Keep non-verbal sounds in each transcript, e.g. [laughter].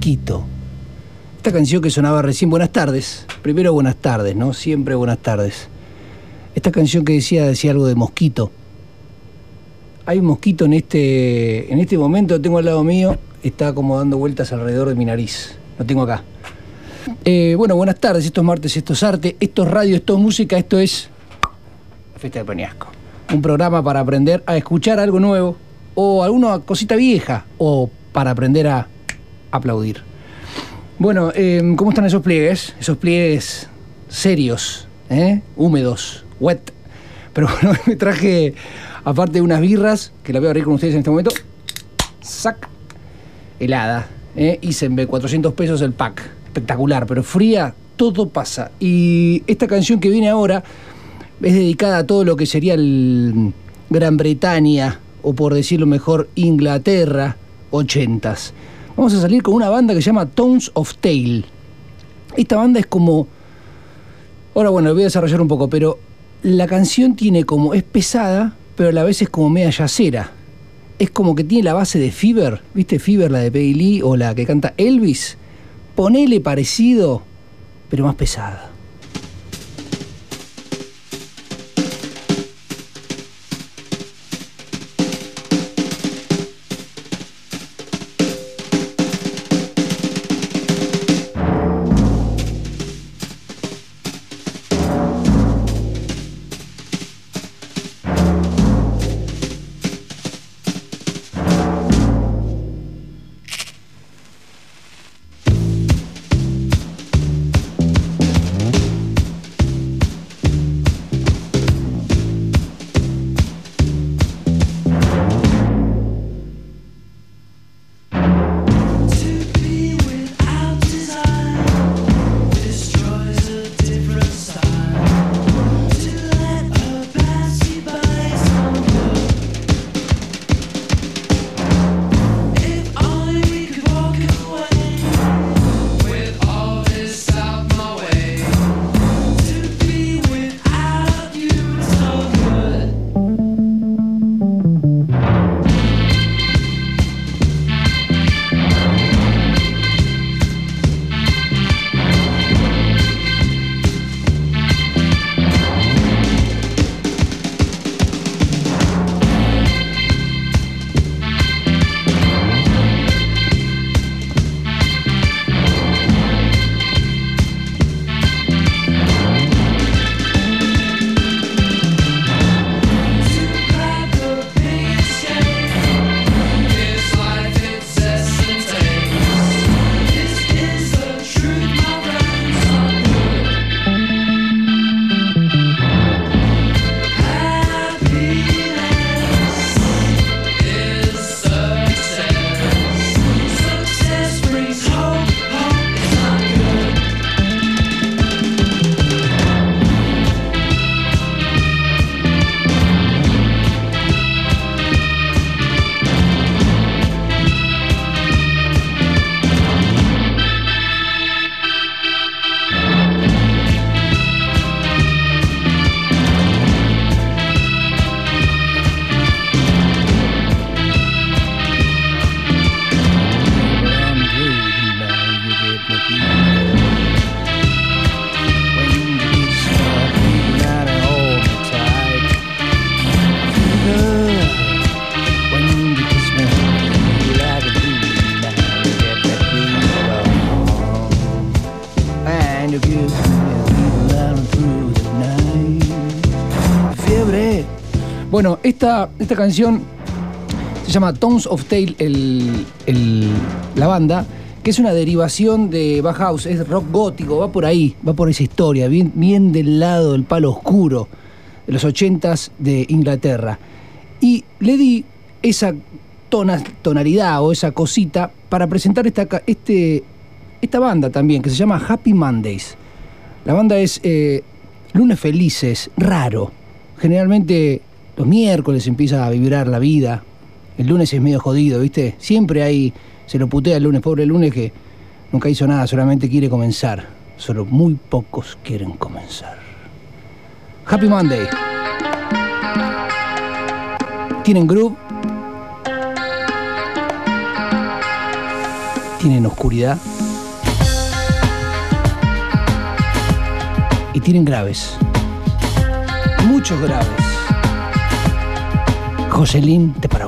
Quito. Esta canción que sonaba recién, buenas tardes. Primero buenas tardes, ¿no? Siempre buenas tardes. Esta canción que decía, decía algo de mosquito. Hay un mosquito en este, en este momento, tengo al lado mío, está como dando vueltas alrededor de mi nariz. Lo tengo acá. Eh, bueno, buenas tardes, esto es martes, esto es arte, esto es radio, esto es música, esto es Fiesta de Peñasco. Un programa para aprender a escuchar algo nuevo o alguna cosita vieja o para aprender a aplaudir. Bueno, eh, ¿cómo están esos pliegues? Esos pliegues serios, ¿eh? húmedos, wet. Pero [laughs] bueno, me traje, aparte de unas birras, que la voy a abrir con ustedes en este momento, sac, helada, ¿eh? Isenbe, 400 pesos el pack. Espectacular, pero fría, todo pasa. Y esta canción que viene ahora es dedicada a todo lo que sería el Gran Bretaña, o por decirlo mejor, Inglaterra, ochentas. Vamos a salir con una banda que se llama Tones of Tale. Esta banda es como... Ahora bueno, lo voy a desarrollar un poco, pero la canción tiene como... es pesada, pero a la vez es como media yacera. Es como que tiene la base de Fever, ¿viste Fever, la de Peggy Lee o la que canta Elvis? Ponele parecido, pero más pesada. Bueno, esta, esta canción se llama Tones of Tale, la banda, que es una derivación de Bauhaus, es rock gótico, va por ahí, va por esa historia, bien, del lado del palo oscuro de los ochentas de Inglaterra. Y le di esa tonalidad o esa cosita para presentar esta, este, esta banda también, que se llama Happy Mondays. La banda es eh, Lunes Felices, raro. Generalmente los miércoles empieza a vibrar la vida. El lunes es medio jodido, ¿viste? Siempre hay, se lo putea el lunes, pobre lunes que nunca hizo nada, solamente quiere comenzar. Solo muy pocos quieren comenzar. Happy Monday. Tienen groove. tienen oscuridad y tienen graves, muchos graves. Joselín, te para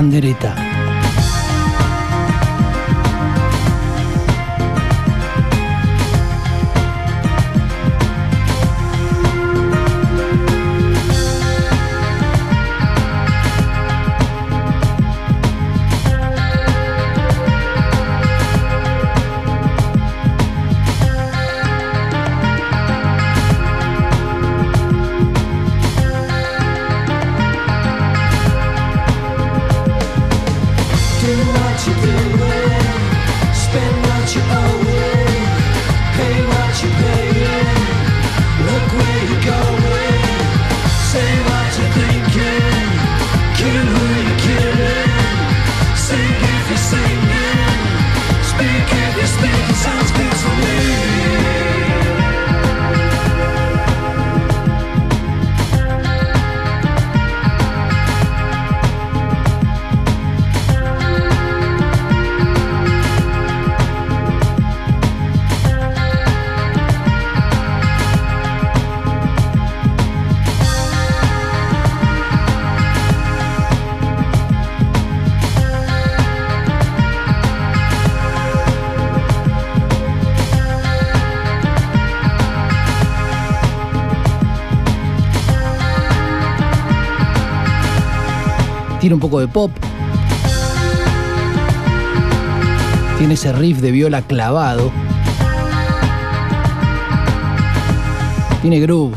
vos. Un poco de pop. Tiene ese riff de viola clavado. Tiene groove.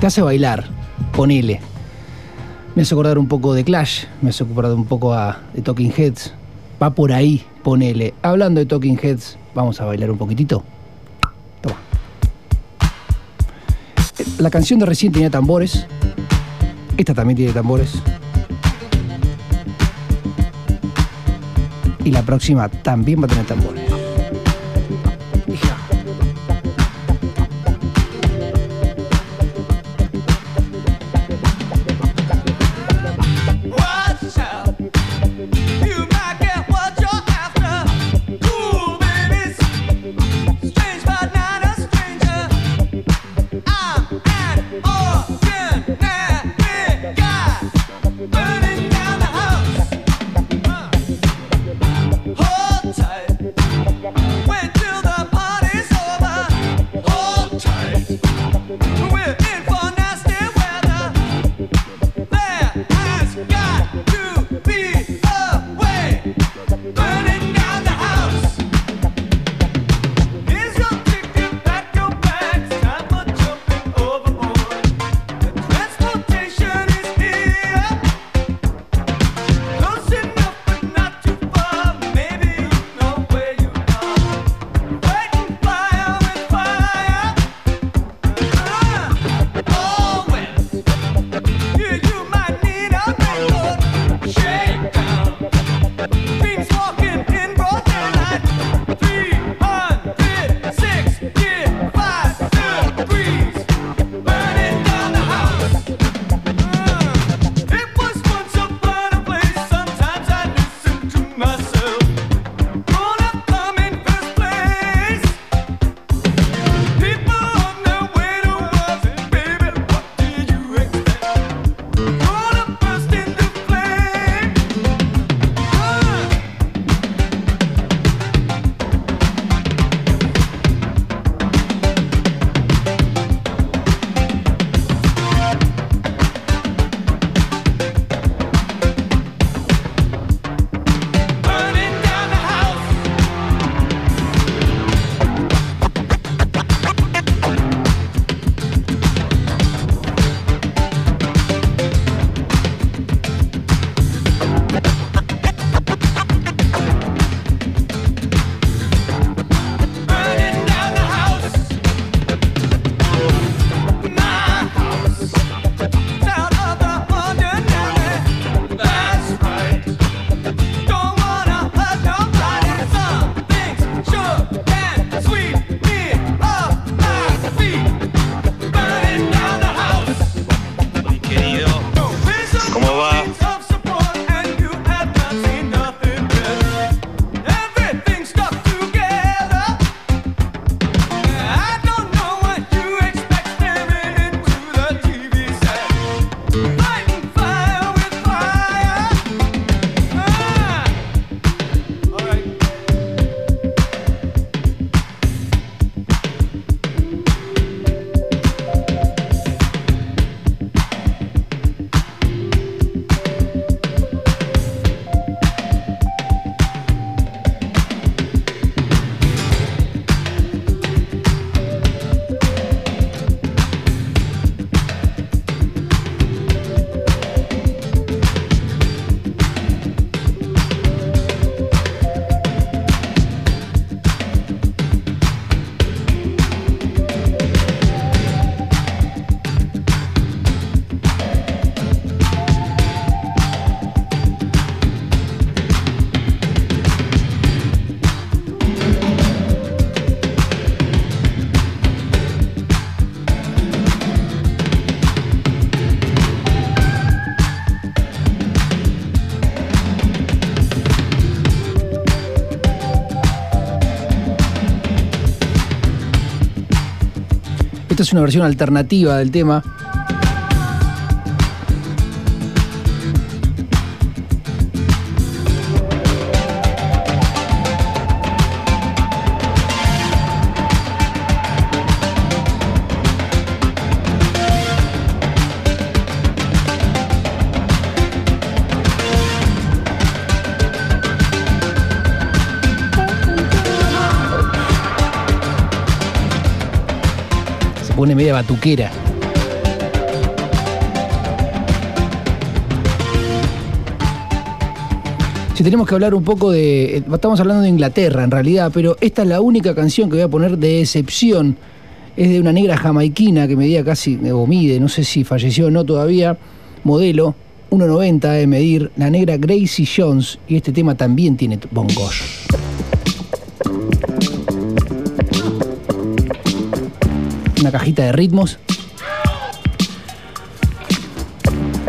Te hace bailar, ponele. Me hace acordar un poco de Clash, me hace acordar un poco a, de Talking Heads. Va por ahí, ponele. Hablando de Talking Heads, vamos a bailar un poquitito. La canción de recién tenía tambores. Esta también tiene tambores. Y la próxima también va a tener tambores. Es una versión alternativa del tema. Si tenemos que hablar un poco de. eh, Estamos hablando de Inglaterra en realidad, pero esta es la única canción que voy a poner de excepción. Es de una negra jamaiquina que medía casi, o mide, no sé si falleció o no todavía. Modelo, 1,90 de medir. La negra Gracie Jones. Y este tema también tiene bongos. Una cajita de ritmos.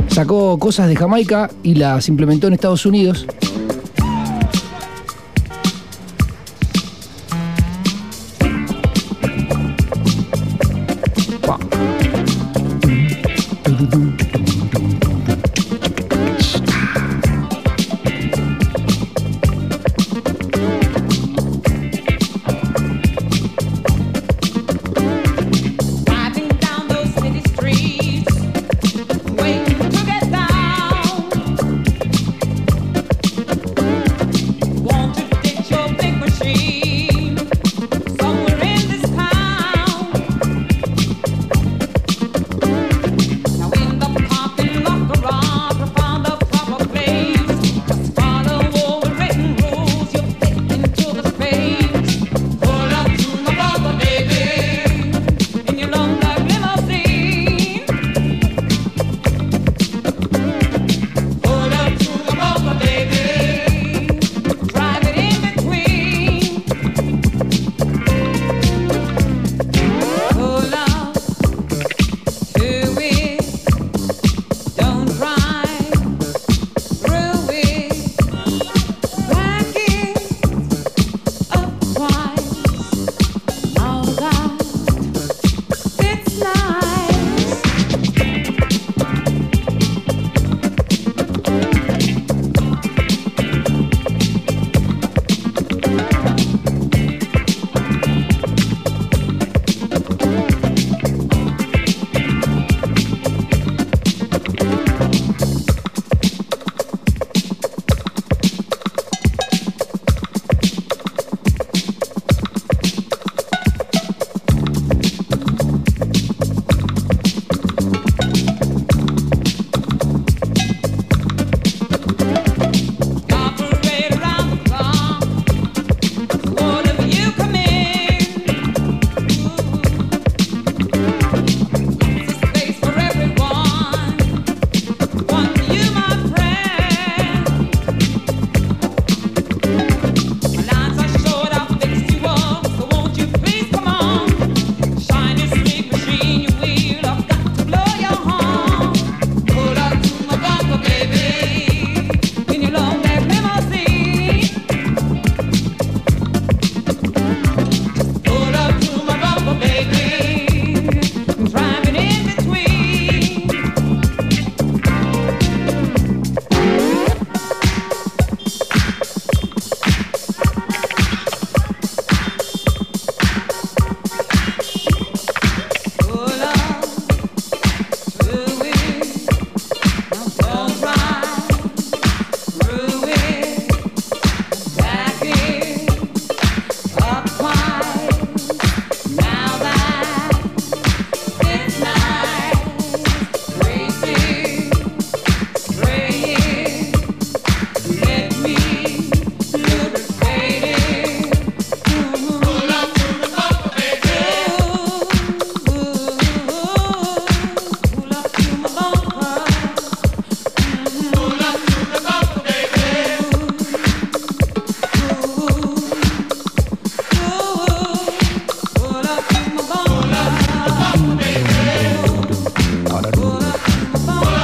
Sacó cosas de Jamaica y las implementó en Estados Unidos.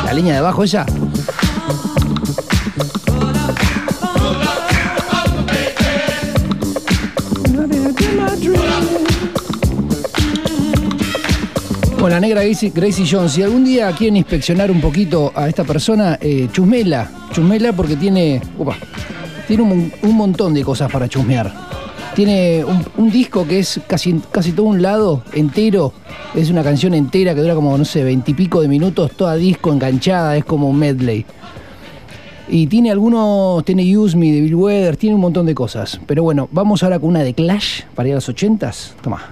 La línea de abajo esa. Bueno, la negra Gracie, Gracie Jones, si algún día quieren inspeccionar un poquito a esta persona, eh, chusmela, chusmela porque tiene, tiene un montón de cosas para chusmear. Tiene un, disco que es casi, casi todo un lado entero, es una canción entera que dura como, no sé, veintipico de minutos, toda disco enganchada, es como un medley. Y tiene algunos, tiene Use Me de Bill Weather, tiene un montón de cosas. Pero bueno, vamos ahora con una de Clash para ir a los 80s. Toma.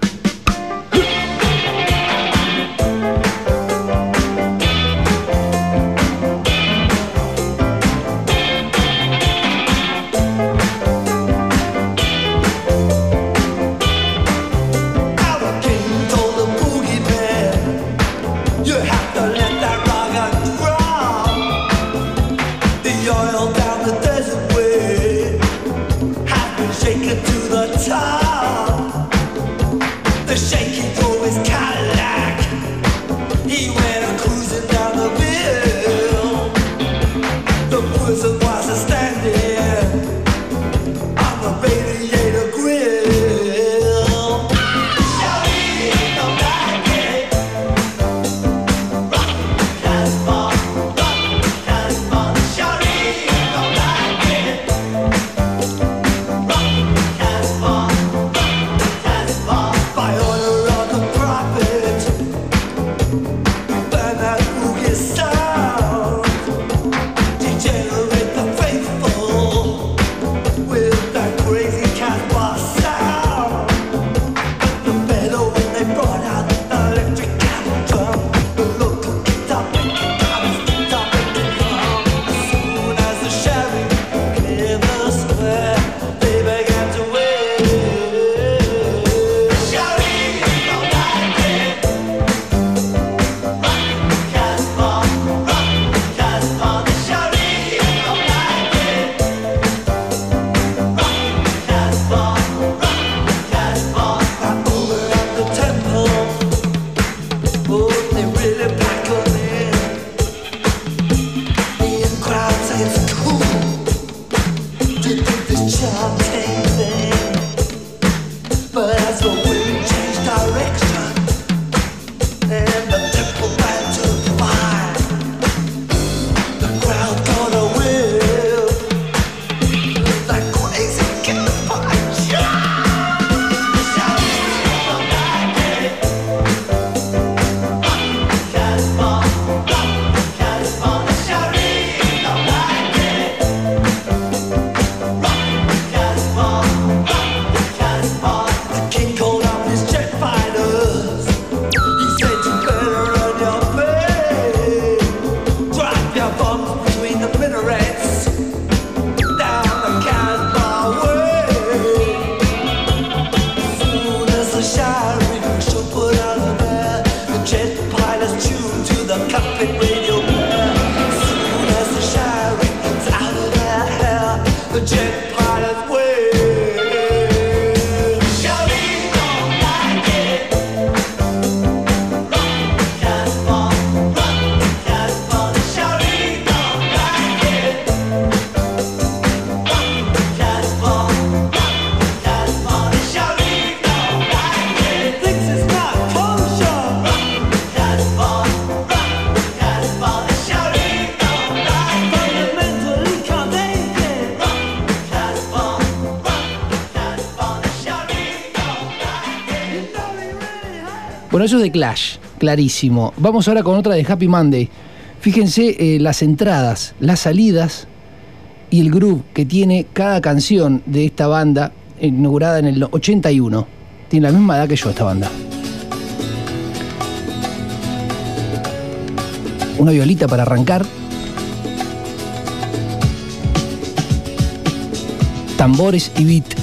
Eso es de Clash, clarísimo. Vamos ahora con otra de Happy Monday. Fíjense eh, las entradas, las salidas y el groove que tiene cada canción de esta banda, inaugurada en el 81. Tiene la misma edad que yo esta banda. Una violita para arrancar. Tambores y beat.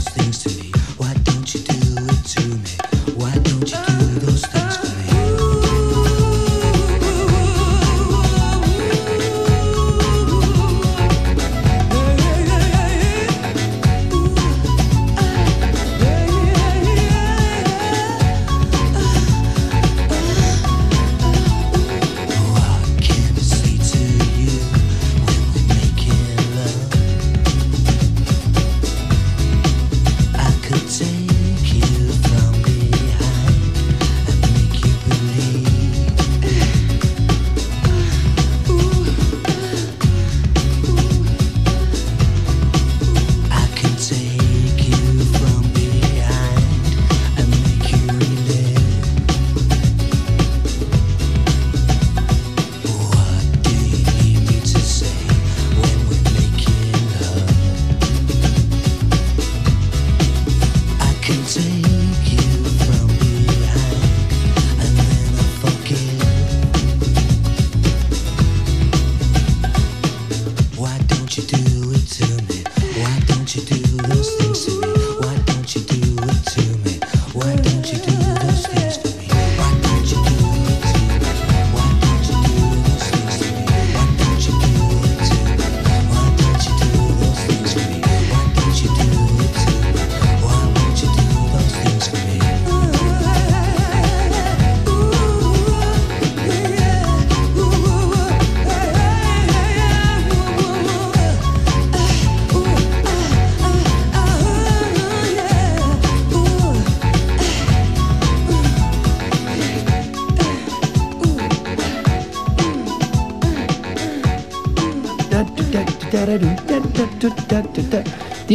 things to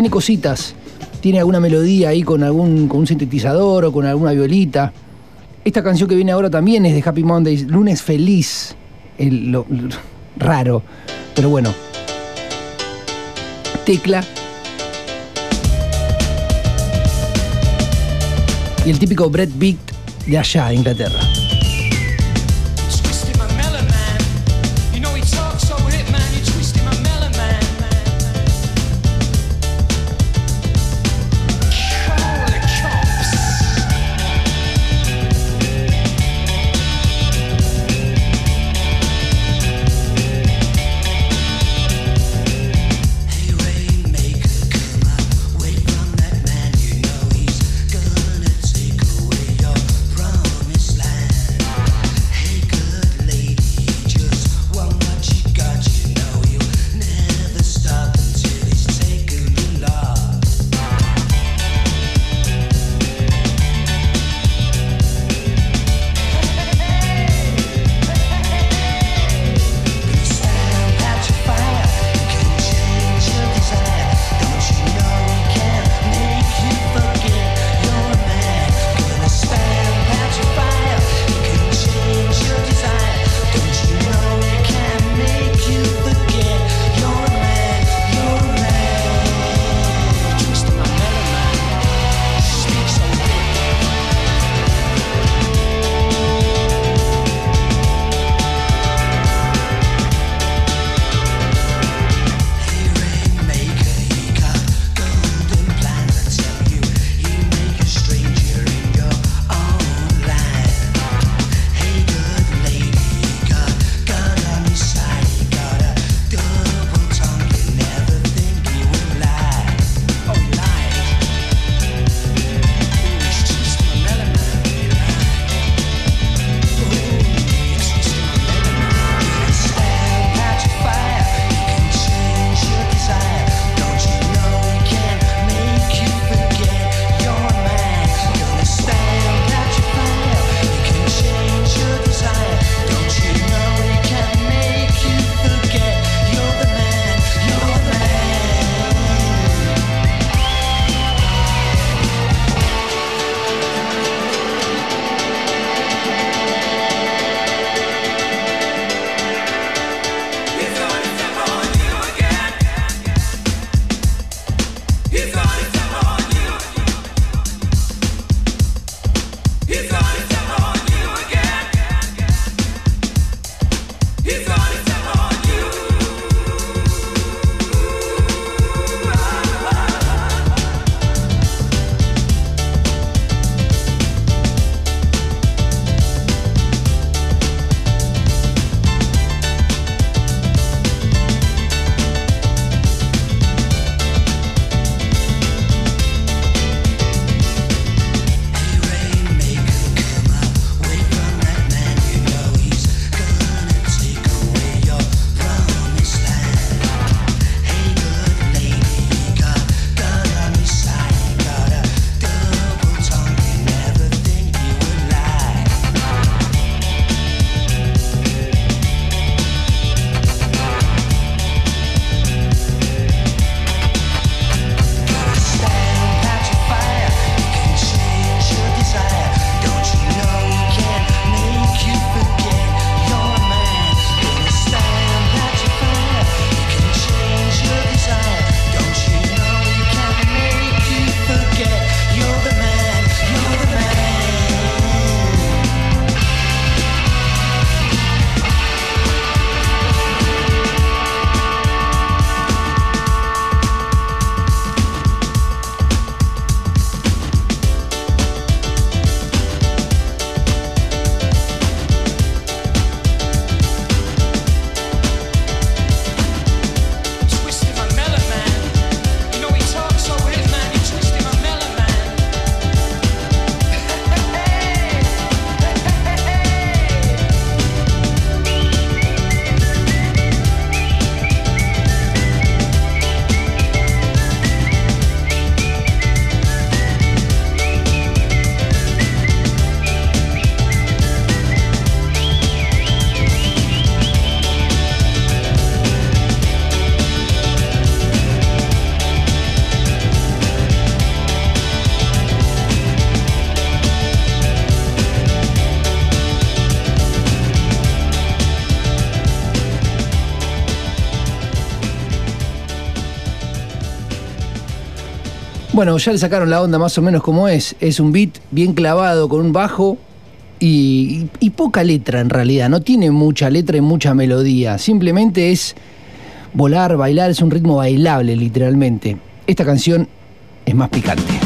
tiene cositas, tiene alguna melodía ahí con algún con un sintetizador o con alguna violita. Esta canción que viene ahora también es de Happy Mondays, Lunes Feliz, el, lo, raro, pero bueno. Tecla. Y el típico Brett Beat de allá, Inglaterra. Bueno, ya le sacaron la onda más o menos como es. Es un beat bien clavado con un bajo y, y, poca letra en realidad. No tiene mucha letra y mucha melodía. Simplemente es volar, bailar, es un ritmo bailable literalmente. Esta canción es más picante.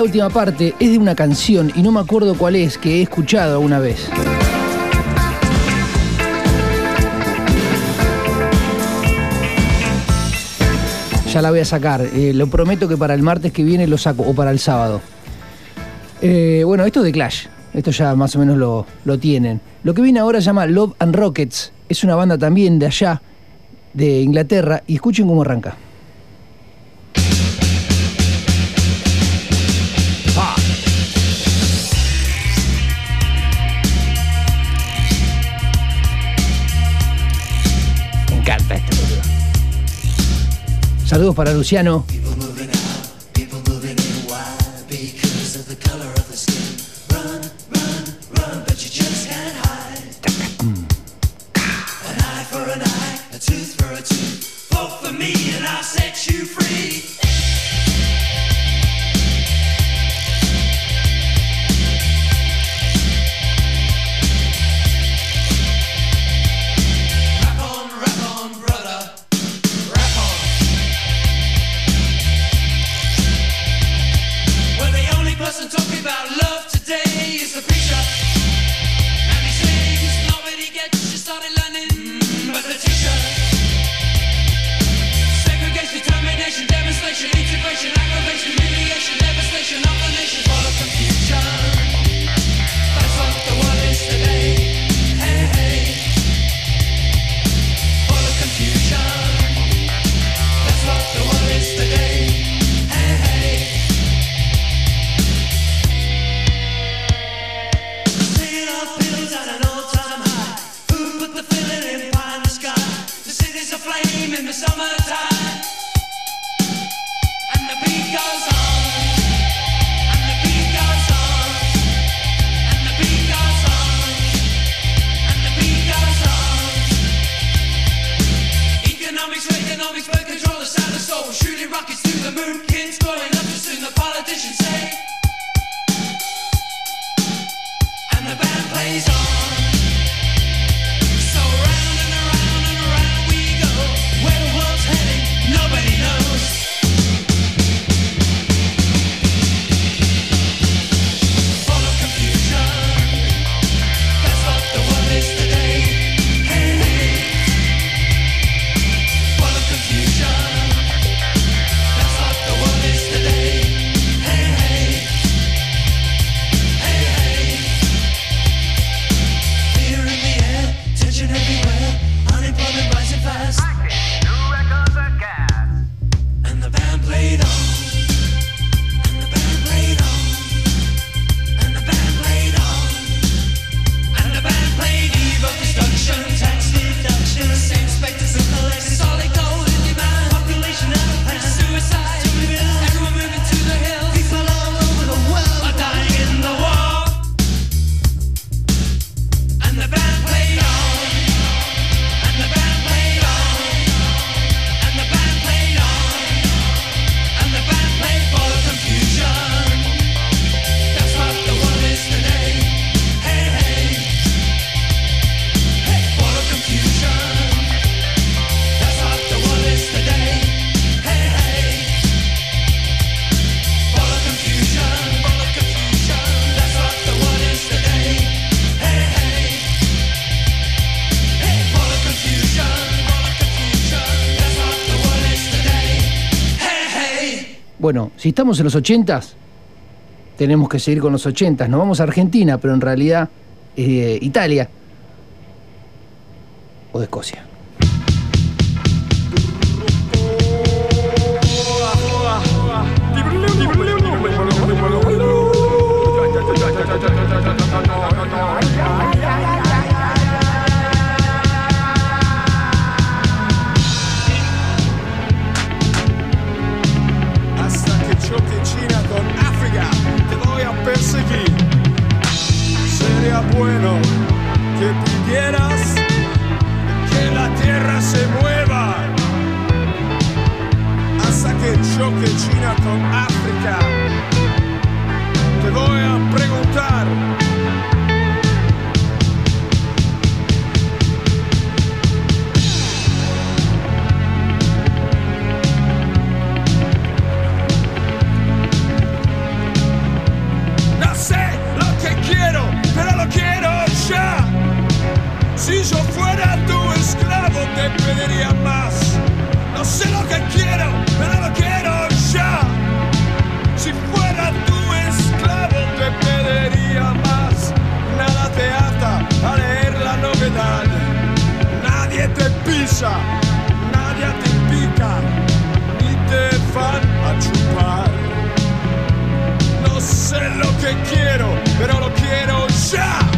esta última parte es de una canción y no me acuerdo cuál es que he escuchado alguna vez. Ya la voy a sacar. Eh, lo prometo que para el martes que viene lo saco o para el sábado. Eh, bueno, esto es de Clash. Esto ya más o menos lo, lo tienen. Lo que viene ahora se llama Love and Rockets. Es una banda también de allá, de Inglaterra. Y escuchen cómo arranca. Saludos para Luciano. always on Si estamos en los 80, tenemos que seguir con los 80. Nos vamos a Argentina, pero en realidad eh, Italia o de Escocia. choque China con África. Te voy a preguntar. No sé lo que quiero, pero lo quiero ya. Si yo fuera tu esclavo te pediría más. No sé lo que quiero. Pero lo quiero ya. Si fuera tu esclavo, te pediría más. Nada te ata a leer la novedad. Nadie te pisa, nadie te pica, ni te van a chupar. No sé lo que quiero, pero lo quiero ya.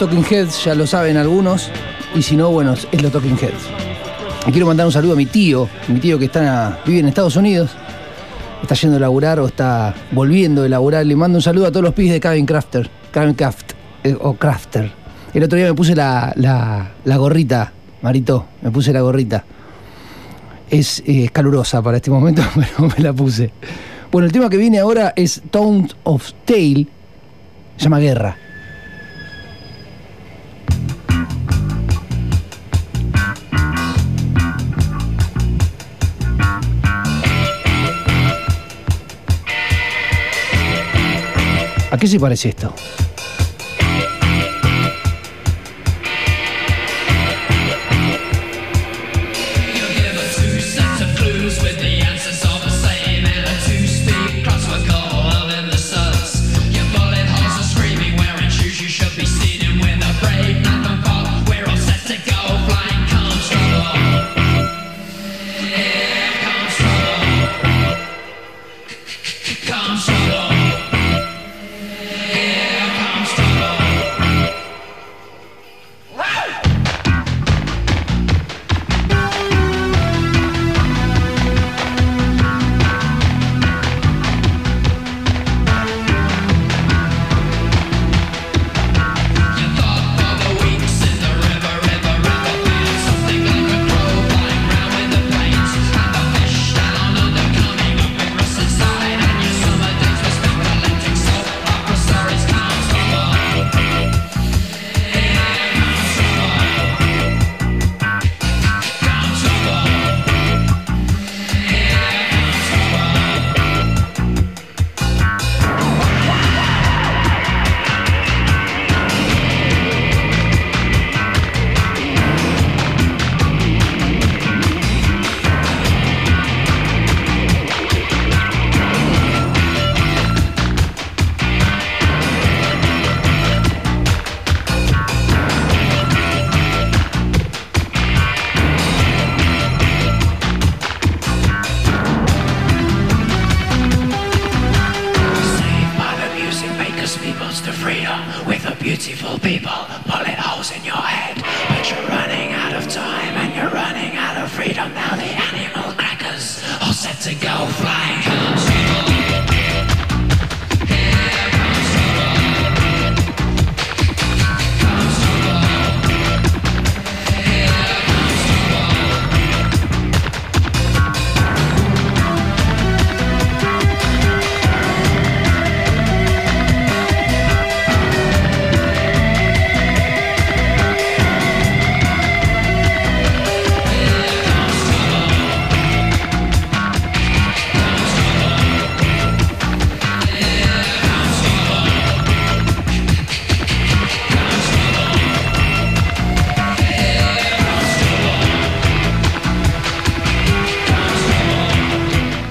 Talking Heads ya lo saben algunos, y si no, bueno, es los Talking Heads. Y quiero mandar un saludo a mi tío, mi tío que está, vive en Estados Unidos, está yendo a laburar o está volviendo de laburar. Le mando un saludo a todos los pibes de Cabin Crafter, Cabin Craft, eh, o Crafter. El otro día me puse la, la- gorrita, Marito, me puse la gorrita. Es, eh, calurosa para este momento, [laughs] pero me la puse. Bueno, el tema que viene ahora es Town of Tale, se llama Guerra. Qué se parece esto?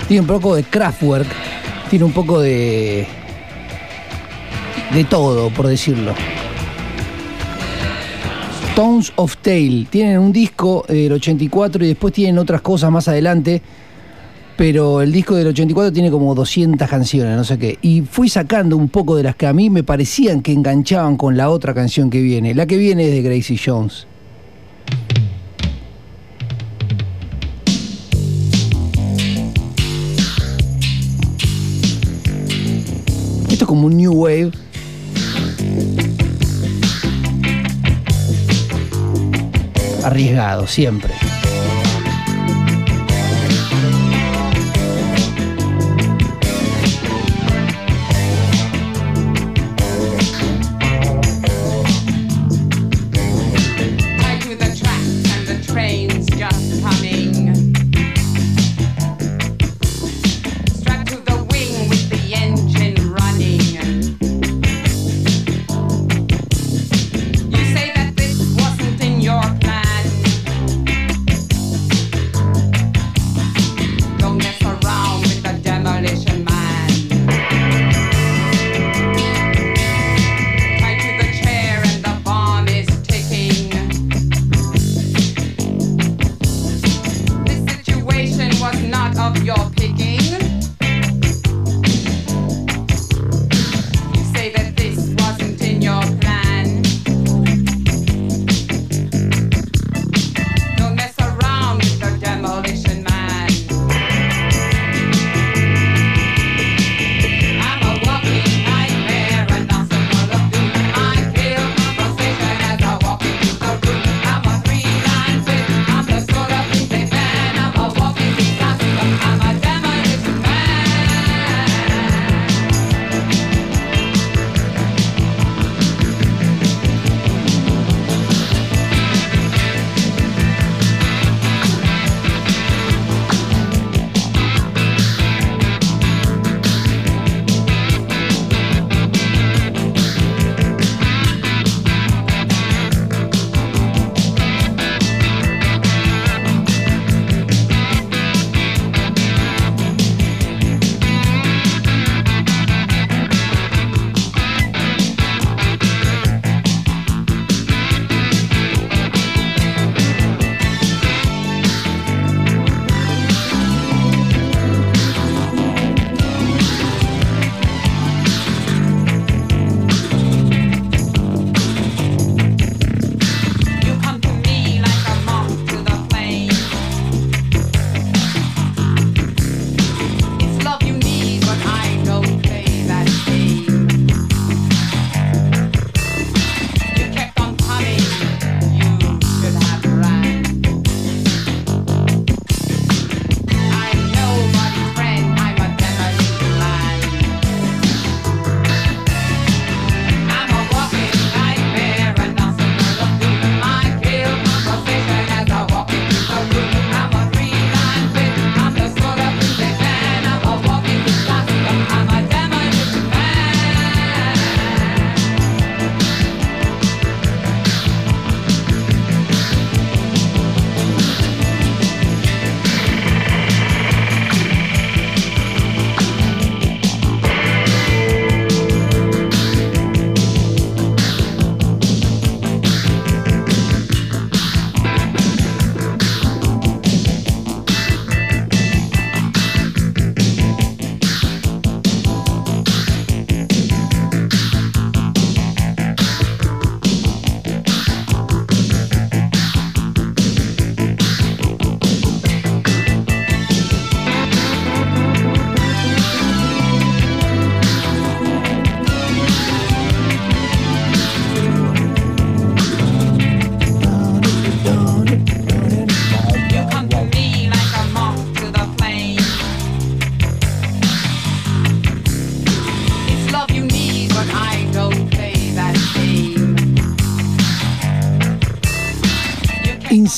Tiene un poco de Kraftwerk, tiene un poco de. de todo, por decirlo. Tones of Tale. Tienen un disco del 84 y después tienen otras cosas más adelante. Pero el disco del 84 tiene como 200 canciones, no sé qué. Y fui sacando un poco de las que a mí me parecían que enganchaban con la otra canción que viene. La que viene es de Gracie Jones. Esto es como un new wave. Arriesgado, siempre.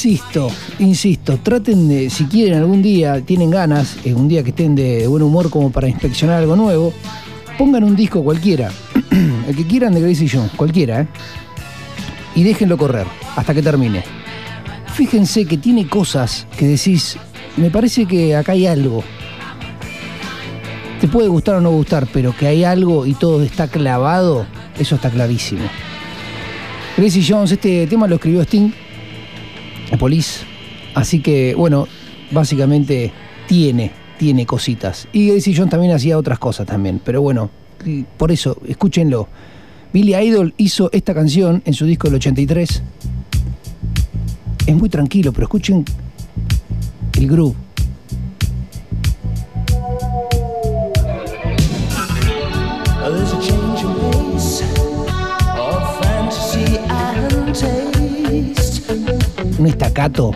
Insisto, insisto, traten de, si quieren algún día, tienen ganas, eh, un día que estén de, buen humor como para inspeccionar algo nuevo, pongan un disco cualquiera, [clears throat] el que quieran de Gracie Jones, cualquiera, ¿eh? y déjenlo correr hasta que termine. Fíjense que tiene cosas que decís, me parece que acá hay algo. Te puede gustar o no gustar, pero que hay algo y todo está clavado, eso está clarísimo. Gracie Jones, este tema lo escribió Sting, la Police, así que bueno, básicamente tiene, tiene cositas. Y Gracie Jones también hacía otras cosas también, pero bueno, por eso, escúchenlo. Billy Idol hizo esta canción en su disco del 83. Es muy tranquilo, pero escuchen el groove. Un estacato.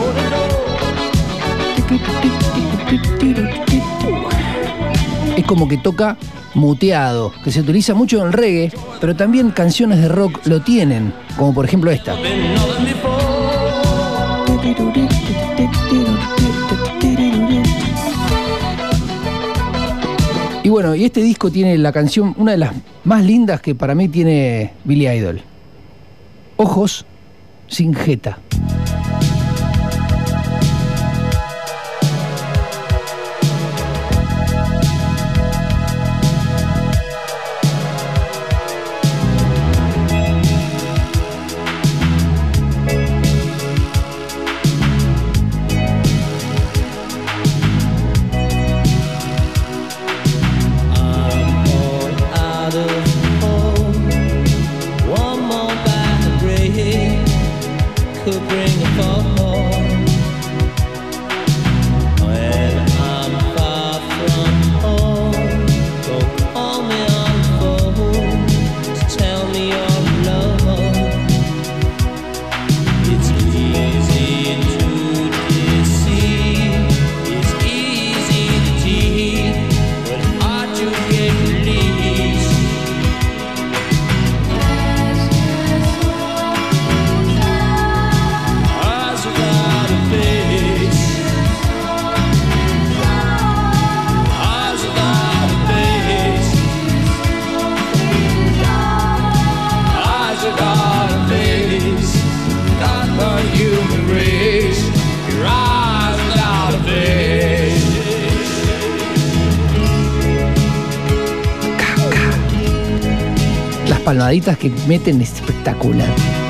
como que toca muteado, que se utiliza mucho en el reggae, pero también canciones de rock lo tienen, como por ejemplo esta. Y bueno, y este disco tiene la canción, una de las más lindas que para mí tiene Billy Idol. Ojos sin jeta. palmaditas que meten espectacular.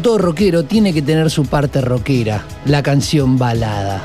todo rockero, tiene que tener su parte rockera, la canción balada.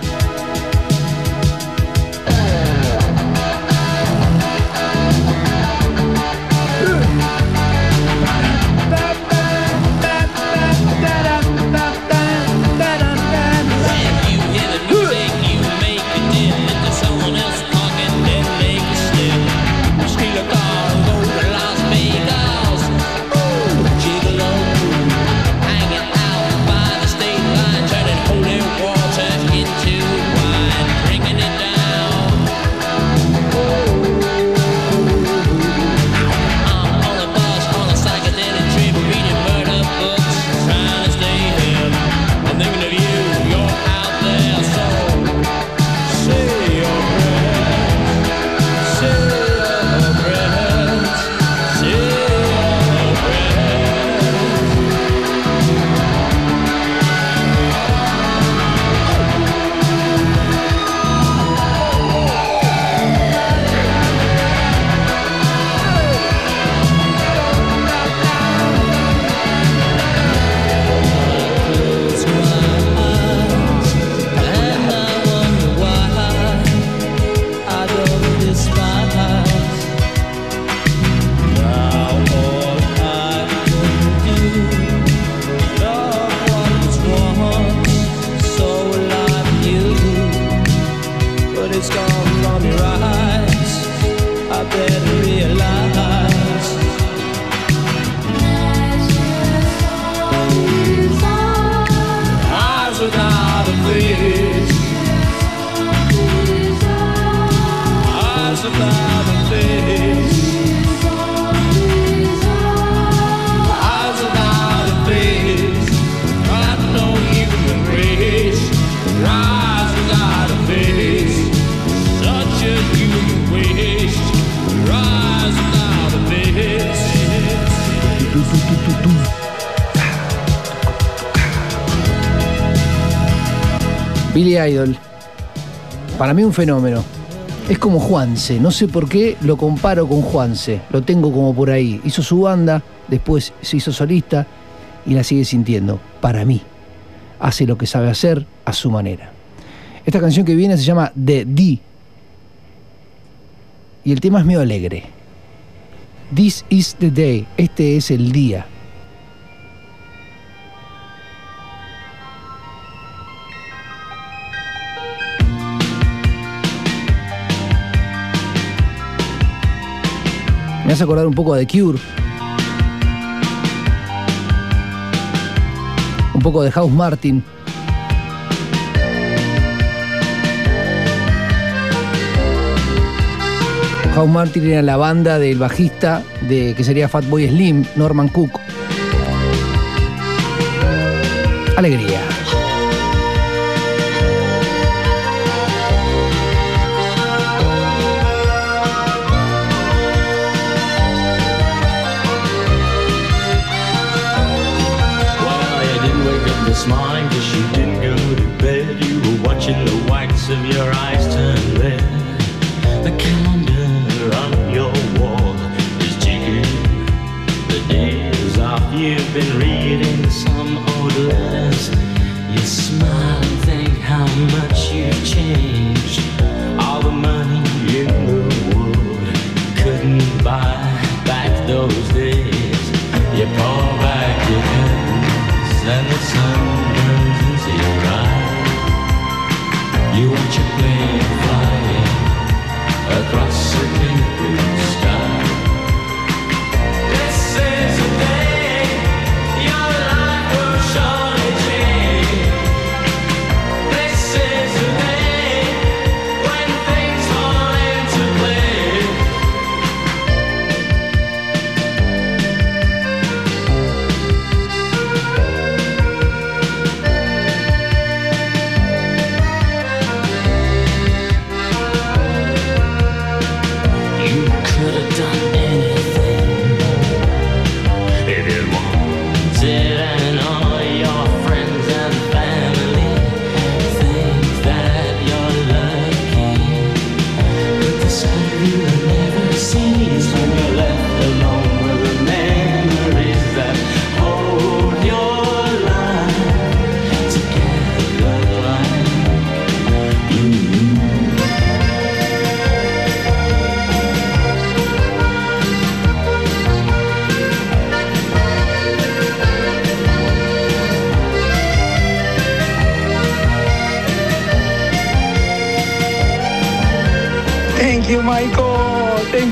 Para mí un fenómeno. Es como Juanse, no sé por qué lo comparo con Juanse, lo tengo como por ahí. Hizo su banda, después se hizo solista y la sigue sintiendo, para mí. Hace lo que sabe hacer a su manera. Esta canción que viene se llama The D y el tema es medio alegre. This is the day, este es el día. Hace acordar un poco a The Cure. Un poco de House Martin. House Martin era la banda del bajista de que sería Fatboy Slim, Norman Cook. Alegría. Watching the whites of your eyes turn red. The calendar on your wall is ticking. The days off you've been reading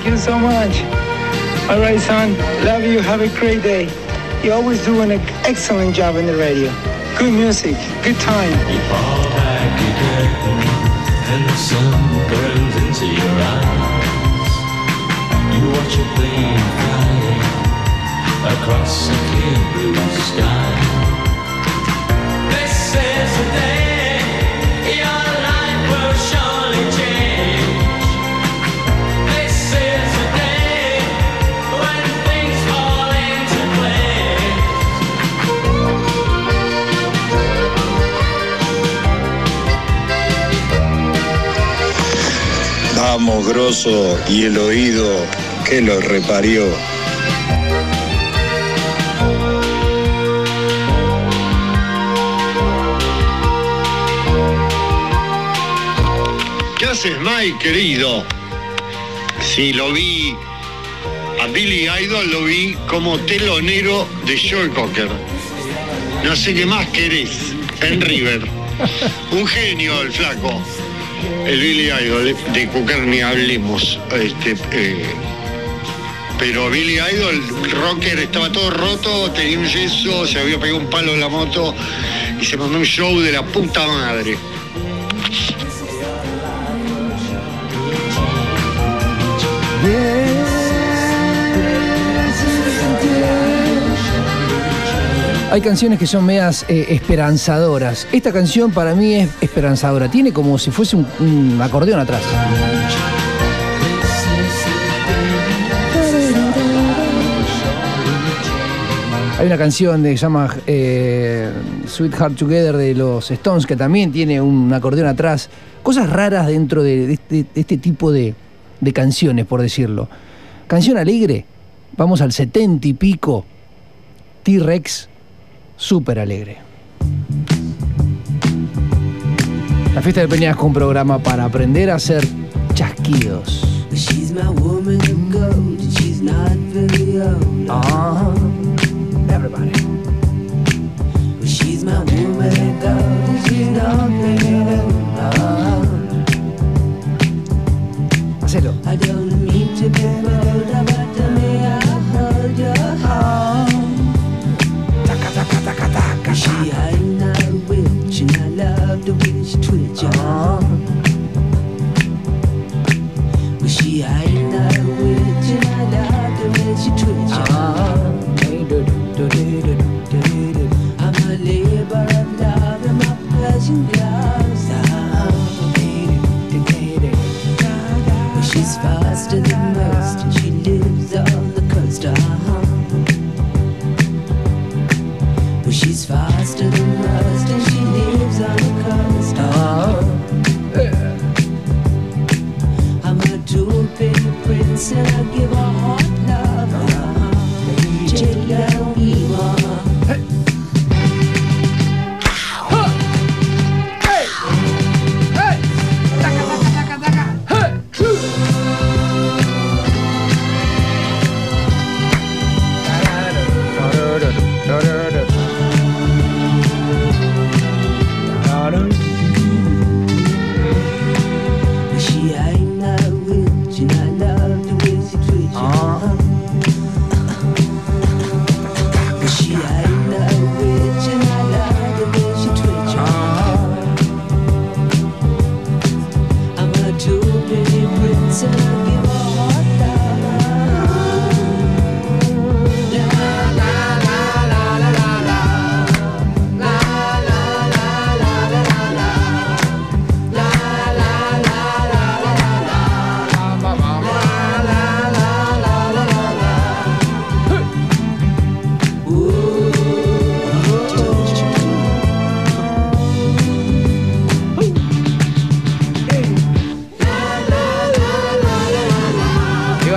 Thank you so much. All right, son. Love you. Have a great day. You're always do an excellent job in the radio. Good music. Good time. You fall back again, and the sun burns into your eyes. You watch a plane flying across a clear blue sky. Vamos, y el oído que lo reparió. ¿Qué haces, Mike, querido? Sí, lo vi. A Billy Idol lo vi como telonero de Joe Cocker. No sé qué más querés en River. Un genio el flaco. El Billy Idol, de Cocker ni hablemos. Este, eh, pero Billy Idol, rocker, estaba todo roto, tenía un yeso, se había pegado un palo en la moto y se mandó un show de la puta madre. Hay canciones que son medias eh, esperanzadoras. Esta canción para mí es esperanzadora. Tiene como si fuese un, acordeón atrás. Hay una canción que se llama eh, Sweetheart Together de los Stones que también tiene un acordeón atrás. Cosas raras dentro de, este, tipo de, de canciones, por decirlo. Canción alegre, vamos al setenta y pico. T-Rex, súper alegre. La fiesta de Peñasco, un programa para aprender a hacer chasquidos. Ah, everybody. She's my woman gold, she's not very old. Hacelo. Prince, and I give a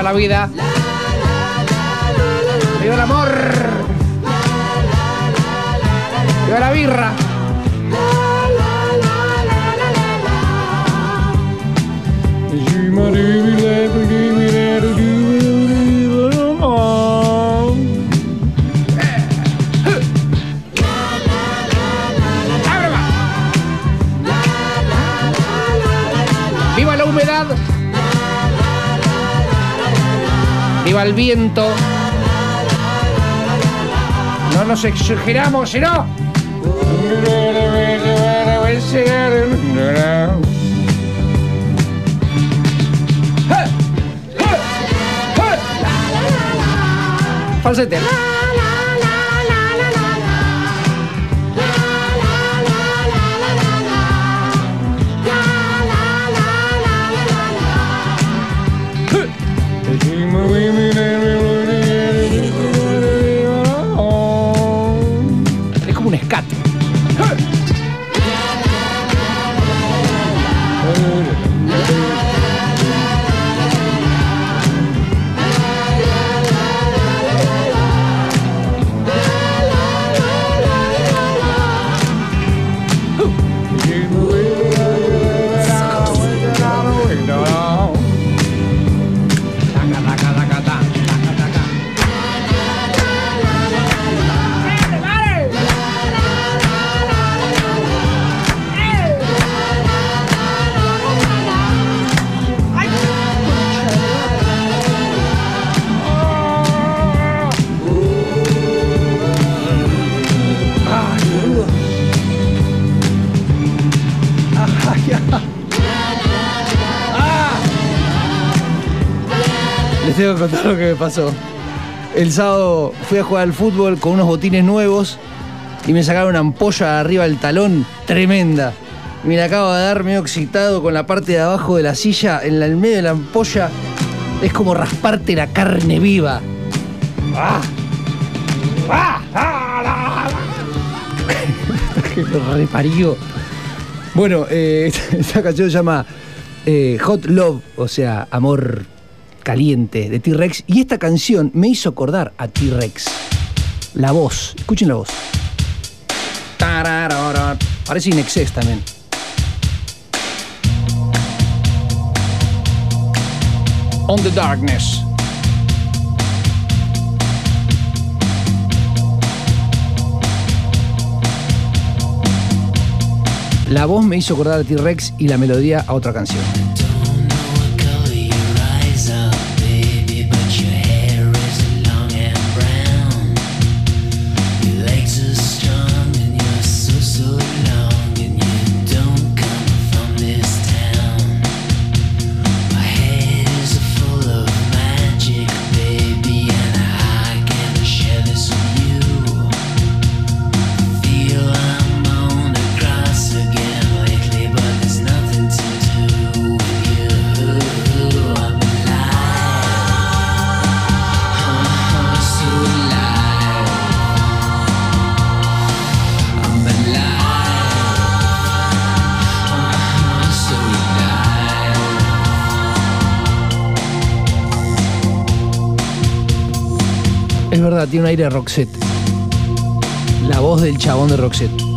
la vida. Viva el amor. Viva la birra. Viva el viento. No nos exageramos, sino. Falsete. Les tengo que contar lo que me pasó. El sábado fui a jugar al fútbol con unos botines nuevos y me sacaron una ampolla arriba del talón tremenda. Me la acabo de dar medio excitado con la parte de abajo de la silla, en el medio de la ampolla. Es como rasparte la carne viva. ¡Ah! ¡Ah! ¡Ah! ¡Ah! que lo reparió. Bueno, eh, esta, [laughs] esta canción se llama eh, Hot Love, o sea, amor caliente de T-Rex. Y esta canción me hizo acordar a T-Rex. La voz, escuchen la voz. Parece Inexcess también. On the Darkness. La voz me hizo acordar a T-Rex y la melodía a otra canción. Es verdad, tiene un aire Roxette. La voz del chabón de Roxette.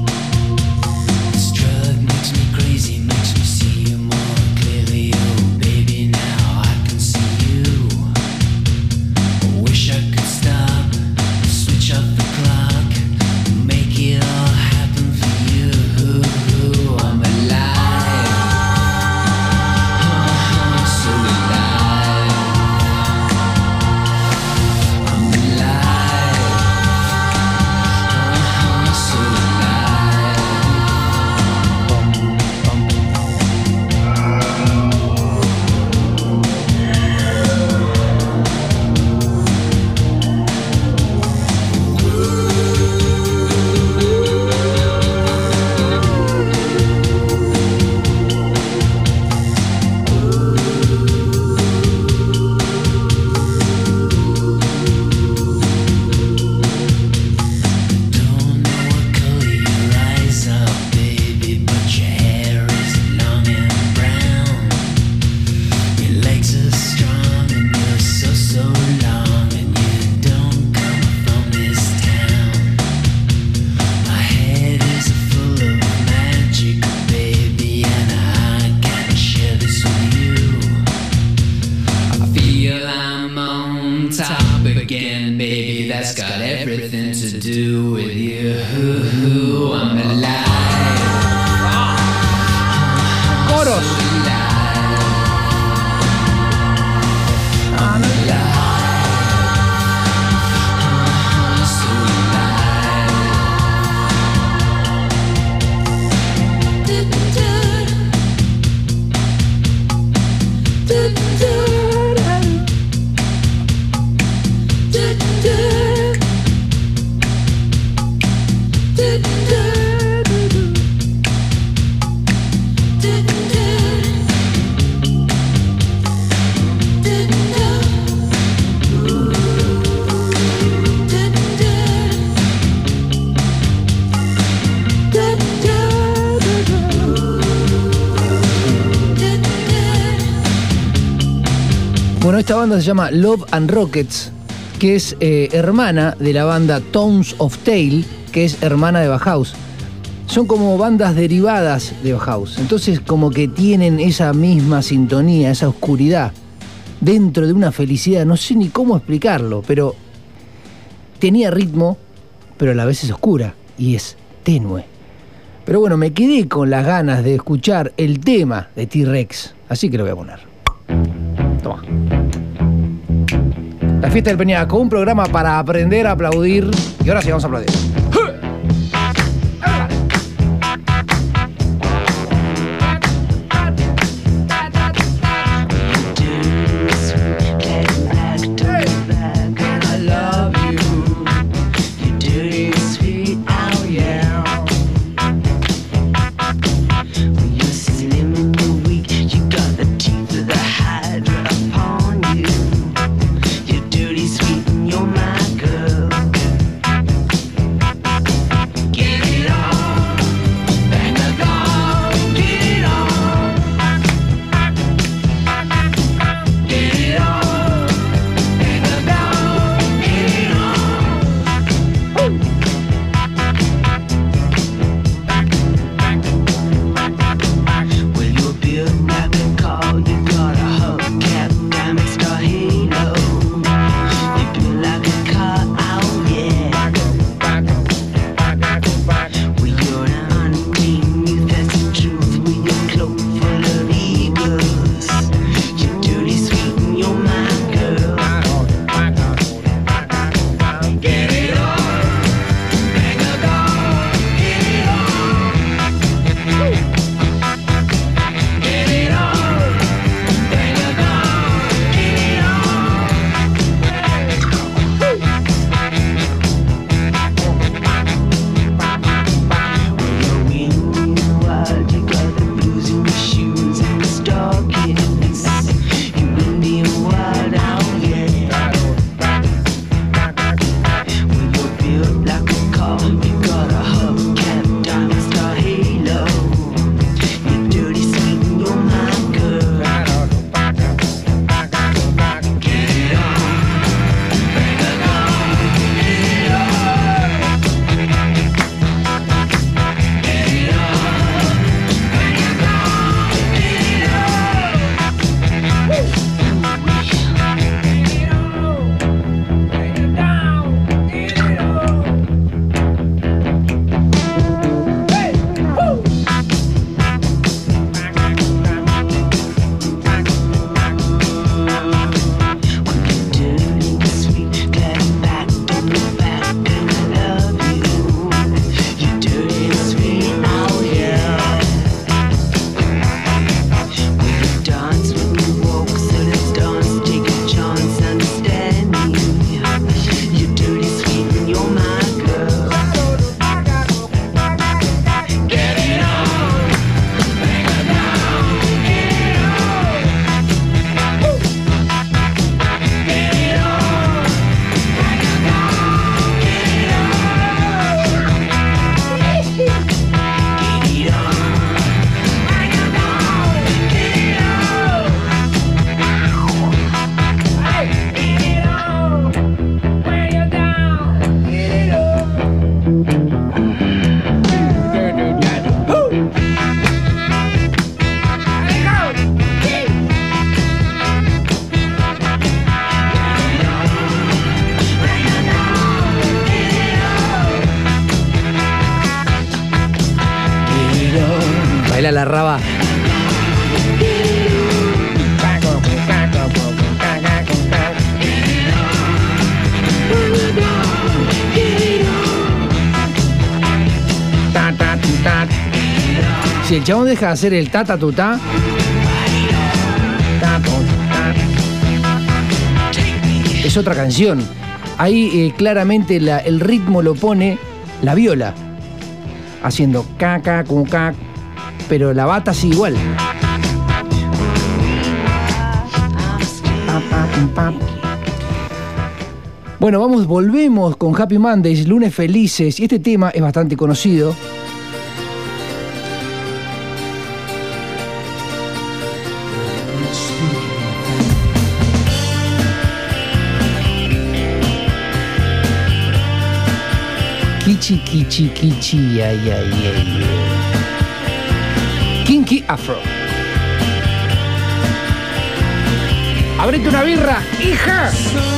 Esta banda se llama Love and Rockets, que es eh, hermana de la banda Tones of Tail, que es hermana de Bauhaus. Son como bandas derivadas de Bauhaus. Entonces como que tienen esa misma sintonía, esa oscuridad, dentro de una felicidad. No sé ni cómo explicarlo, pero tenía ritmo, pero a la vez es oscura y es tenue. Pero bueno, me quedé con las ganas de escuchar el tema de T-Rex, así que lo voy a poner. La fiesta del Peñaco, un programa para aprender a aplaudir. Y ahora sí vamos a aplaudir. chabón deja de hacer el ta ta tu ta. Es otra canción. Ahí eh, claramente el ritmo lo pone la viola, haciendo caca con cac, pero la bata sí igual. Bueno, vamos, volvemos con Happy Mondays, lunes felices, y este tema es bastante conocido. chiqui chiqui chi, ay, ay, ay. Kinky Afro. Abrete una birra, hija.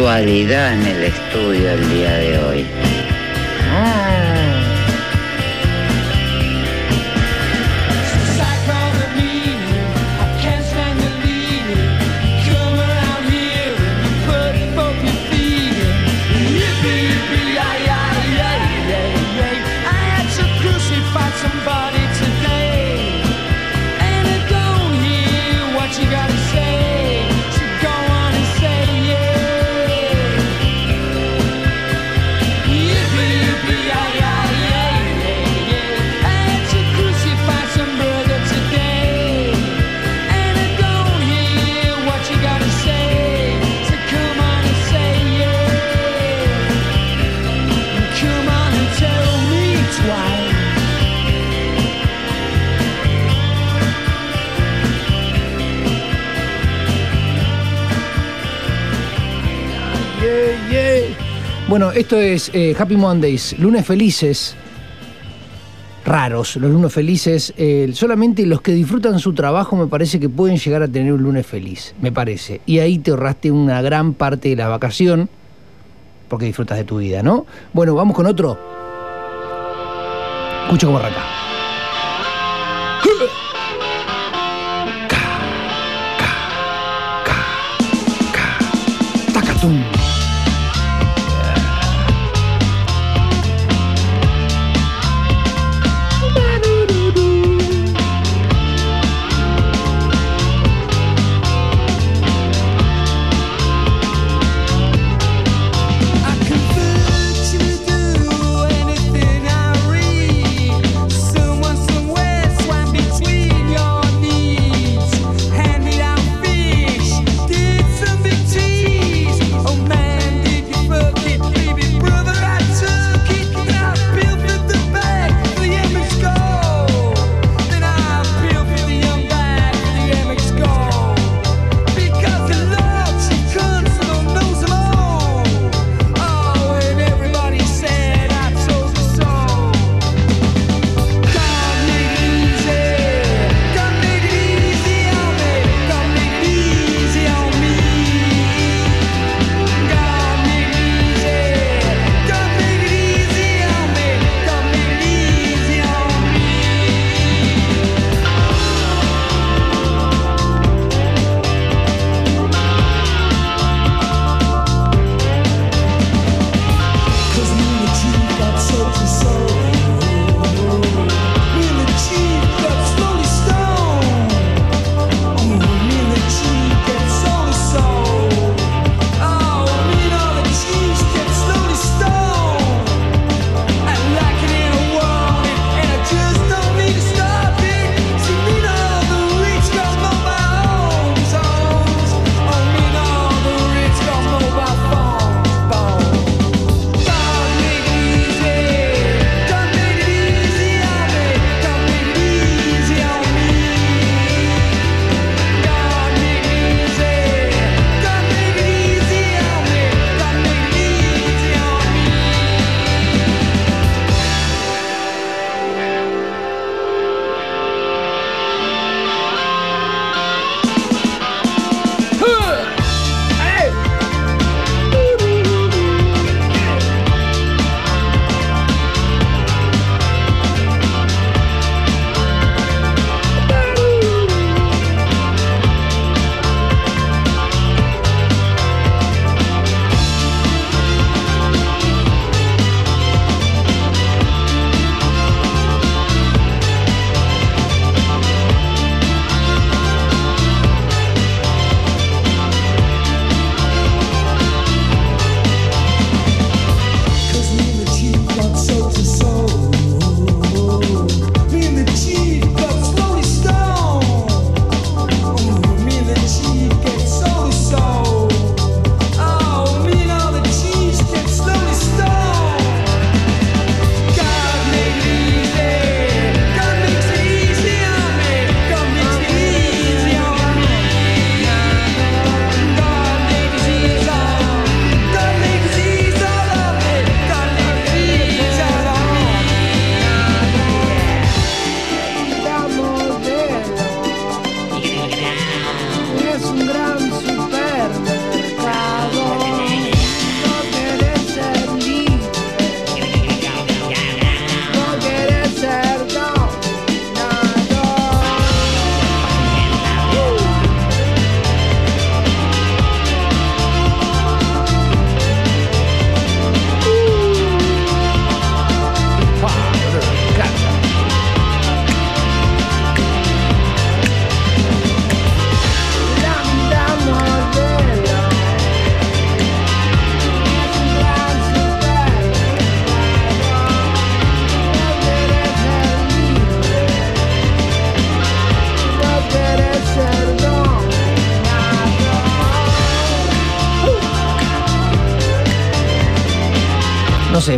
puntualidad en el estudio el día de hoy. Bueno, esto es eh, Happy Mondays, lunes felices. Raros, los lunes felices. Eh, solamente los que disfrutan su trabajo me parece que pueden llegar a tener un lunes feliz, me parece. Y ahí te ahorraste una gran parte de la vacación porque disfrutas de tu vida, ¿no? Bueno, vamos con otro. Escucha cómo arranca.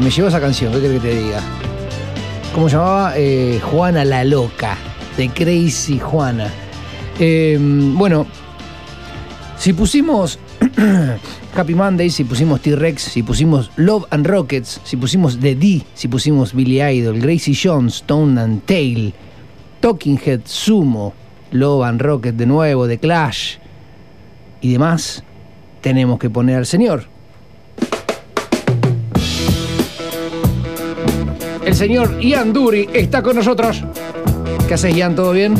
Me llevó esa canción, ¿qué que te diga? ¿Cómo llamaba? Eh, Juana la Loca, de Crazy Juana. Eh, bueno, si pusimos [clears throat] Happy Monday, si pusimos T-Rex, si pusimos Love and Rockets, si pusimos The D, si pusimos Billy Idol, Gracie Jones, Stone and Tail, Talking Head, Sumo, Love and Rocket de nuevo, The Clash y demás, tenemos que poner al señor. El señor Ian Dury está con nosotros. ¿Qué haces, Ian? ¿Todo bien?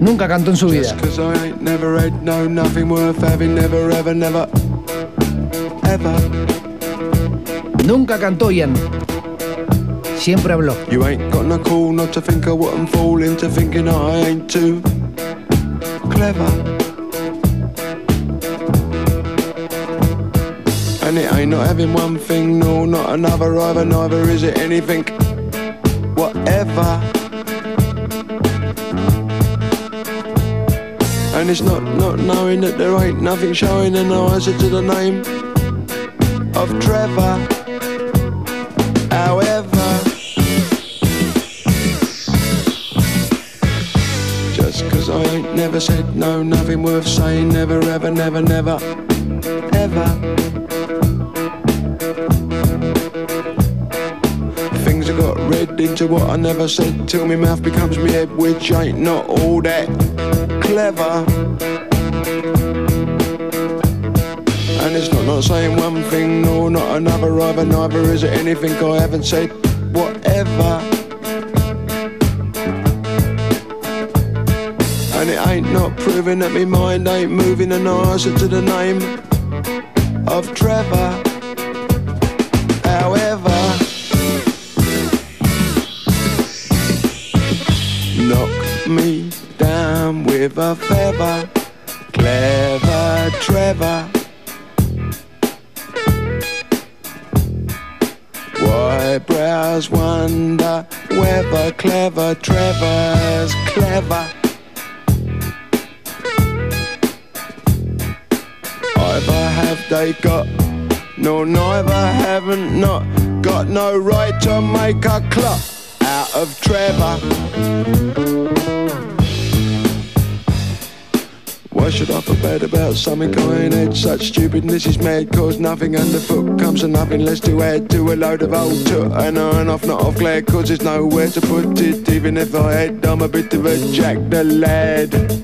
Nunca cantó en su vida. Nunca cantó Ian. Siempre habló. You ain't got no call not to think of what I'm falling to thinking I ain't too clever. And it ain't not having one thing, no, not another either, neither is it anything, whatever. And it's not not knowing that there ain't nothing showing in the answer to the name of Trevor. However, just 'cause I ain't never said no, nothing worth saying, never, ever, never, never, ever. Into what I never said till my mouth becomes me head, which ain't not all that clever. And it's not not saying one thing, no, not another either, neither is it anything I haven't said, whatever. And it ain't not proving that me mind ain't moving an answer to the name of Trevor. With feather, clever Trevor. Why brows wonder whether clever Trevor's clever. Either have they got, no, neither haven't not got no right to make a clock out of Trevor. Why should I bad about something ain't? Such stupidness is mad, cause nothing underfoot comes to nothing less to add to a load of old toot. And on off, not off glad, cause there's nowhere to put it. Even if I had, I'm a bit of a jack the lad.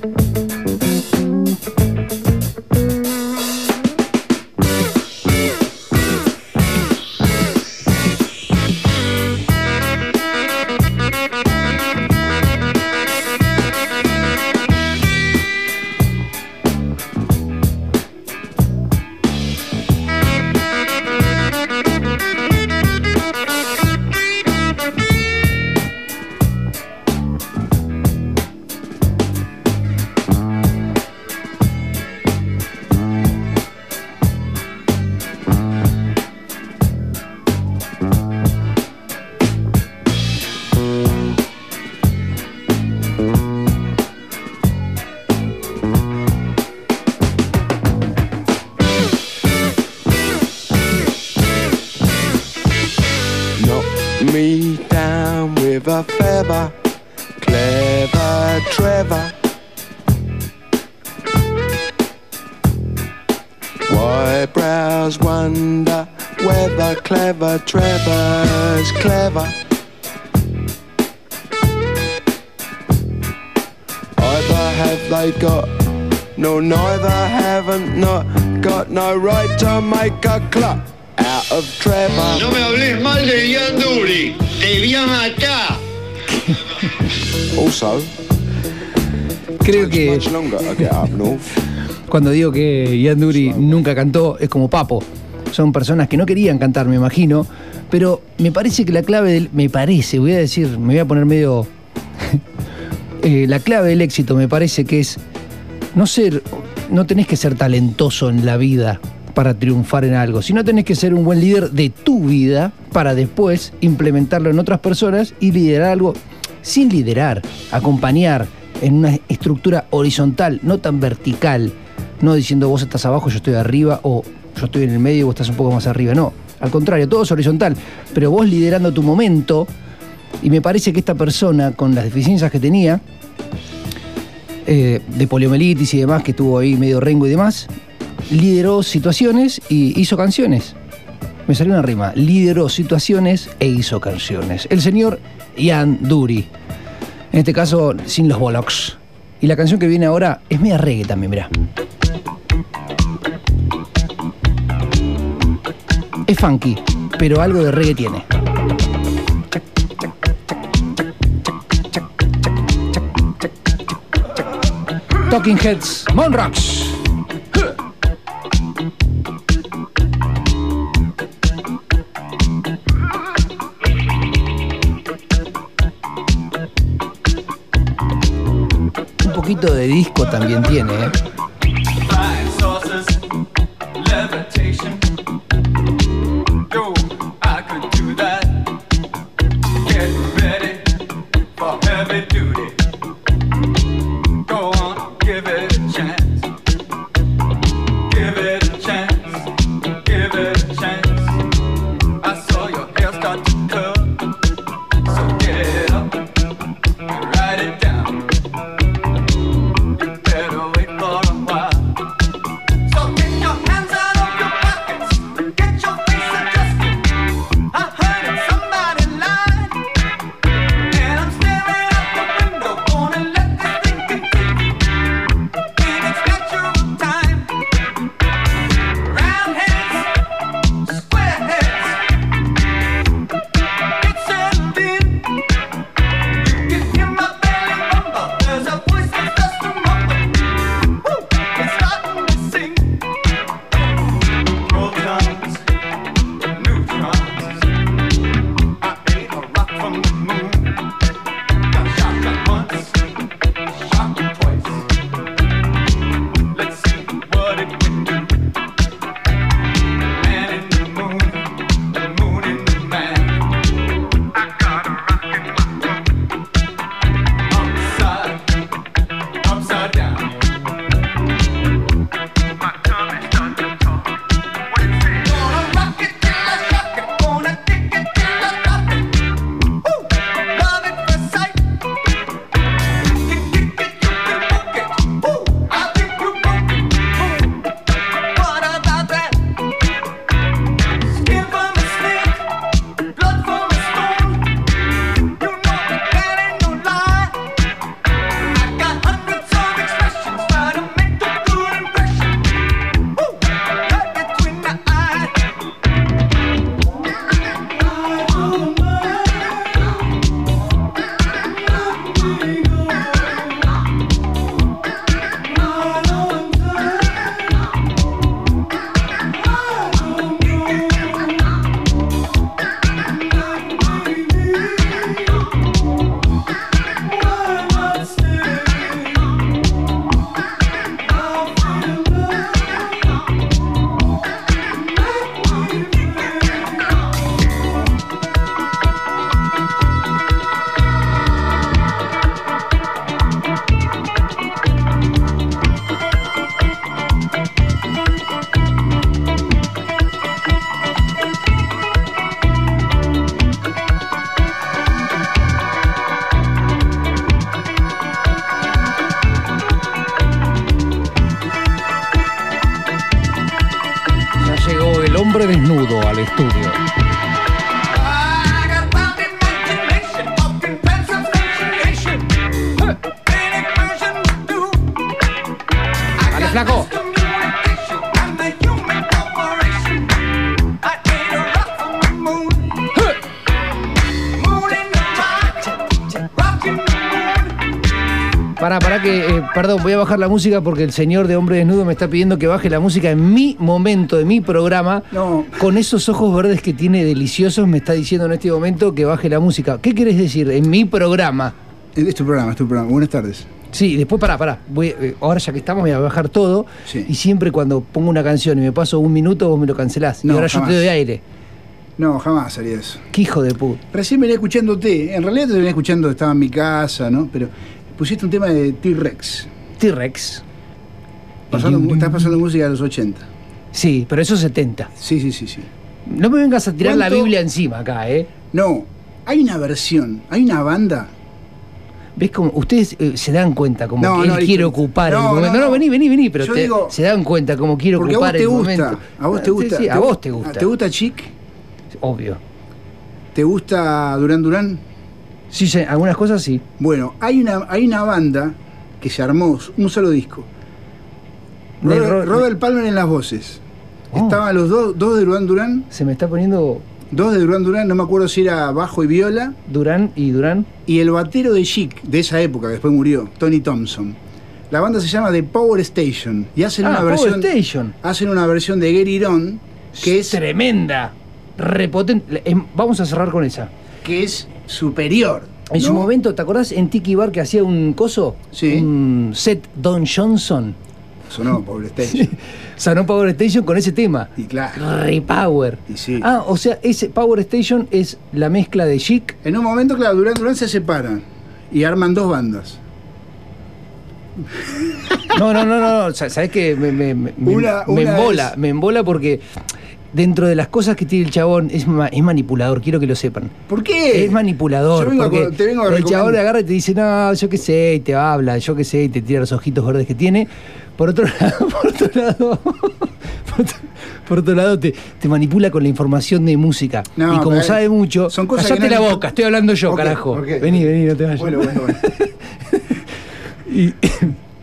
Cuando digo que Ian Dury nunca cantó, es como Papo. Son personas que no querían cantar, me imagino. Pero me parece que la clave del. Me parece, voy a decir, me voy a poner medio. [laughs] Eh, la clave del éxito me parece que es no ser. No tenés que ser talentoso en la vida para triunfar en algo, sino tenés que ser un buen líder de tu vida para después implementarlo en otras personas y liderar algo sin liderar, acompañar en una estructura horizontal, no tan vertical, no diciendo vos estás abajo, yo estoy arriba o yo estoy en el medio y vos estás un poco más arriba. No, al contrario, todo es horizontal. Pero vos liderando tu momento, y me parece que esta persona, con las deficiencias que tenía, eh, de poliomielitis y demás, que estuvo ahí medio rengo y demás, lideró situaciones y hizo canciones. Me salió una rima. Lideró situaciones e hizo canciones. El señor Ian Dury. En este caso, sin los bollocks. Y la canción que viene ahora es media reggae también, mirá. Es funky, pero algo de reggae tiene. Talking Heads, Monrocks. Un poquito de disco también tiene, ¿eh? Voy a bajar la música porque el señor de hombre desnudo me está pidiendo que baje la música en mi momento, de mi programa. No. Con esos ojos verdes que tiene deliciosos, me está diciendo en este momento que baje la música. ¿Qué querés decir? En mi programa. Es tu programa, es tu programa. Buenas tardes. Sí, después pará, pará. Voy, eh, ahora ya que estamos voy a bajar todo. Sí. Y siempre cuando pongo una canción y me paso un minuto, vos me lo cancelás. No, y ahora yo te doy aire. No, jamás haría eso. Qué hijo de puta. Recién venía escuchándote. En realidad te venía escuchando, estaba en mi casa, ¿no? Pero pusiste un tema de T-Rex. T-Rex. Estás pasando música de los 80. Sí, pero eso es 70. Sí, sí, sí, sí. No me vengas a tirar la. Biblia encima acá, ¿eh? No, hay una versión, hay una banda. ¿Ves cómo ustedes eh, se dan cuenta como No, que no, él listo. quiere ocupar No, el momento? No, no, vení, vení, vení, pero Yo te- digo- se dan cuenta como quiere ocupar el gusta. momento. A vos te gusta. sí, a te vos te gusta. ¿Te gusta Chic? Obvio. ¿Te gusta Durán Durán? Sí, sí, algunas cosas sí. Bueno, hay una, hay una banda que se armó, un solo disco. Robert, Ro- Robert Palmer en las voces. Oh. Estaban los dos, dos de Durán Durán, Se me está poniendo dos de Durán Durán, no me acuerdo si era bajo y viola, Durán y Durán. y el batero de Chic, de esa época, que después murió, Tony Thompson. La banda se llama The Power Station y hacen Ah, una Power versión Station. hacen una versión de Get It On que es tremenda, repotente. Em, Vamos a cerrar con esa. que es superior. En su momento, ¿te acordás en Tiki Bar que hacía un coso? Sí. Un set Don Johnson. Sonó Power [laughs] Station. Sanó Power Station con ese tema. Y claro. Repower. Y sí. Ah, o sea, ese Power Station es la mezcla de Chic. En un momento, claro, Durán Durán se separan y arman dos bandas. No, no, no, no. no. Sa- ¿Sabés que me, me, me- me- Una- me una embola? es- Me embola porque dentro de las cosas que tiene el chabón es, ma- es manipulador, quiero que lo sepan. ¿Por qué? Es manipulador. Yo vengo a porque co- te vengo a el chabón agarra y te dice, no, yo qué sé, y te habla, yo qué sé, y te tira los ojitos verdes que tiene. Por otro [laughs] lado, por otro lado, por [laughs] otro, por otro lado te, te manipula con la información de música. No, y como pero sabe mucho, son cosas callate que no la le- boca, estoy hablando yo, carajo. Vení, vení, no te vayas. Bueno, bueno, bueno. [laughs] Y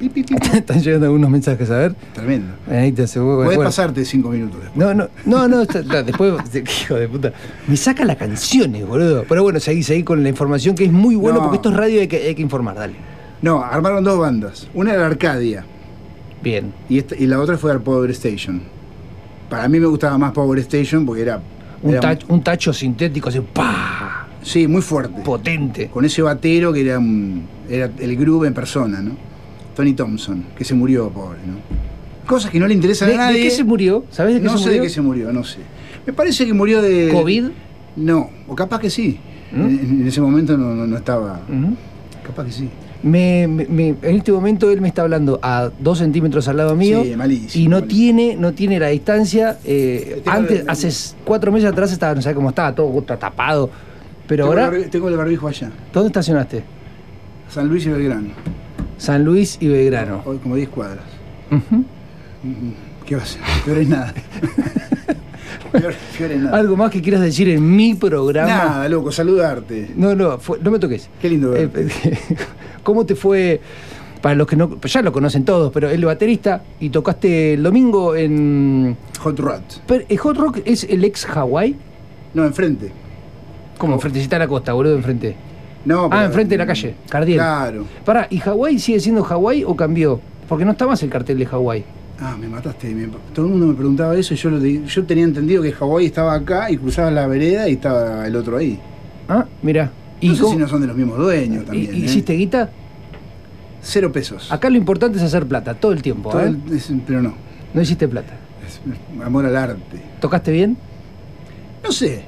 [laughs] están llegando algunos mensajes, a ver. Tremendo. Ahí te hace- Puedes bueno. pasarte cinco minutos después. No, no, no, no, está- está, después, [laughs] hijo de puta, me saca las canciones, boludo. Pero bueno, seguí, seguí con la información que es muy bueno No. porque esto es radio y hay que, hay que informar, dale. No, armaron dos bandas. Una era Arcadia Bien. y, esta- y la otra fue el Power Station. Para mí me gustaba más Power Station porque era. Un, era- tach- un tacho sintético así, ¡pa! Sí, muy fuerte. Potente. Con ese batero que era, un- era el groove en persona, ¿no? Tony Thompson, que se murió, pobre, ¿no? Cosas que no le interesan ¿De, a de nadie. qué se murió? ¿Sabés de qué no se sé murió? de qué se murió, no sé. Me parece que murió de. ¿COVID? No, o capaz que sí. ¿Mm? En, en ese momento no, no- no estaba. Ujú. Capaz que sí. Me- me- me- en este momento él me está hablando a dos centímetros al lado mío Sí, malísimo, y no malísimo. tiene no tiene la distancia. eh, antes, hace cuatro meses atrás estaba, no sé cómo estaba, todo tapado. Pero tengo, ahora, el tengo el barbijo allá. ¿dónde estacionaste? San Luis y Belgrano. San Luis y Belgrano. Hoy como 10 cuadras. Mm, ¿Qué va a ser? Peor es nada. [laughs] peor, peor es nada. ¿Algo más que quieras decir en mi programa? Nada, loco, saludarte. No, no, fue- no me toques. Qué lindo Eh, verte. [laughs] ¿Cómo te fue? Para los que no, ya lo conocen todos, pero el baterista y tocaste el domingo en. Hot Rod. Pero, ¿el Hot Rock es el ex Hawaii? No, enfrente. Como enfrentecita a la costa, boludo, enfrente. No, Ah, enfrente de la calle, Cardiel. Claro. Pará, ¿y Hawái sigue siendo Hawái o cambió? Porque no está más el cartel de Hawái. Ah, me mataste. me- todo el mundo me preguntaba eso y yo, lo yo tenía entendido que Hawái estaba acá y cruzaba la vereda y estaba el otro ahí. Ah, mirá. ¿Y no sé cómo- si no son de los mismos dueños ¿Y- también. y- ¿eh? ¿Hiciste guita? Cero pesos. Acá lo importante es hacer plata, todo el tiempo, Todo ¿eh? el- es- pero no. No hiciste plata. Es amor al arte. ¿Tocaste bien? No sé.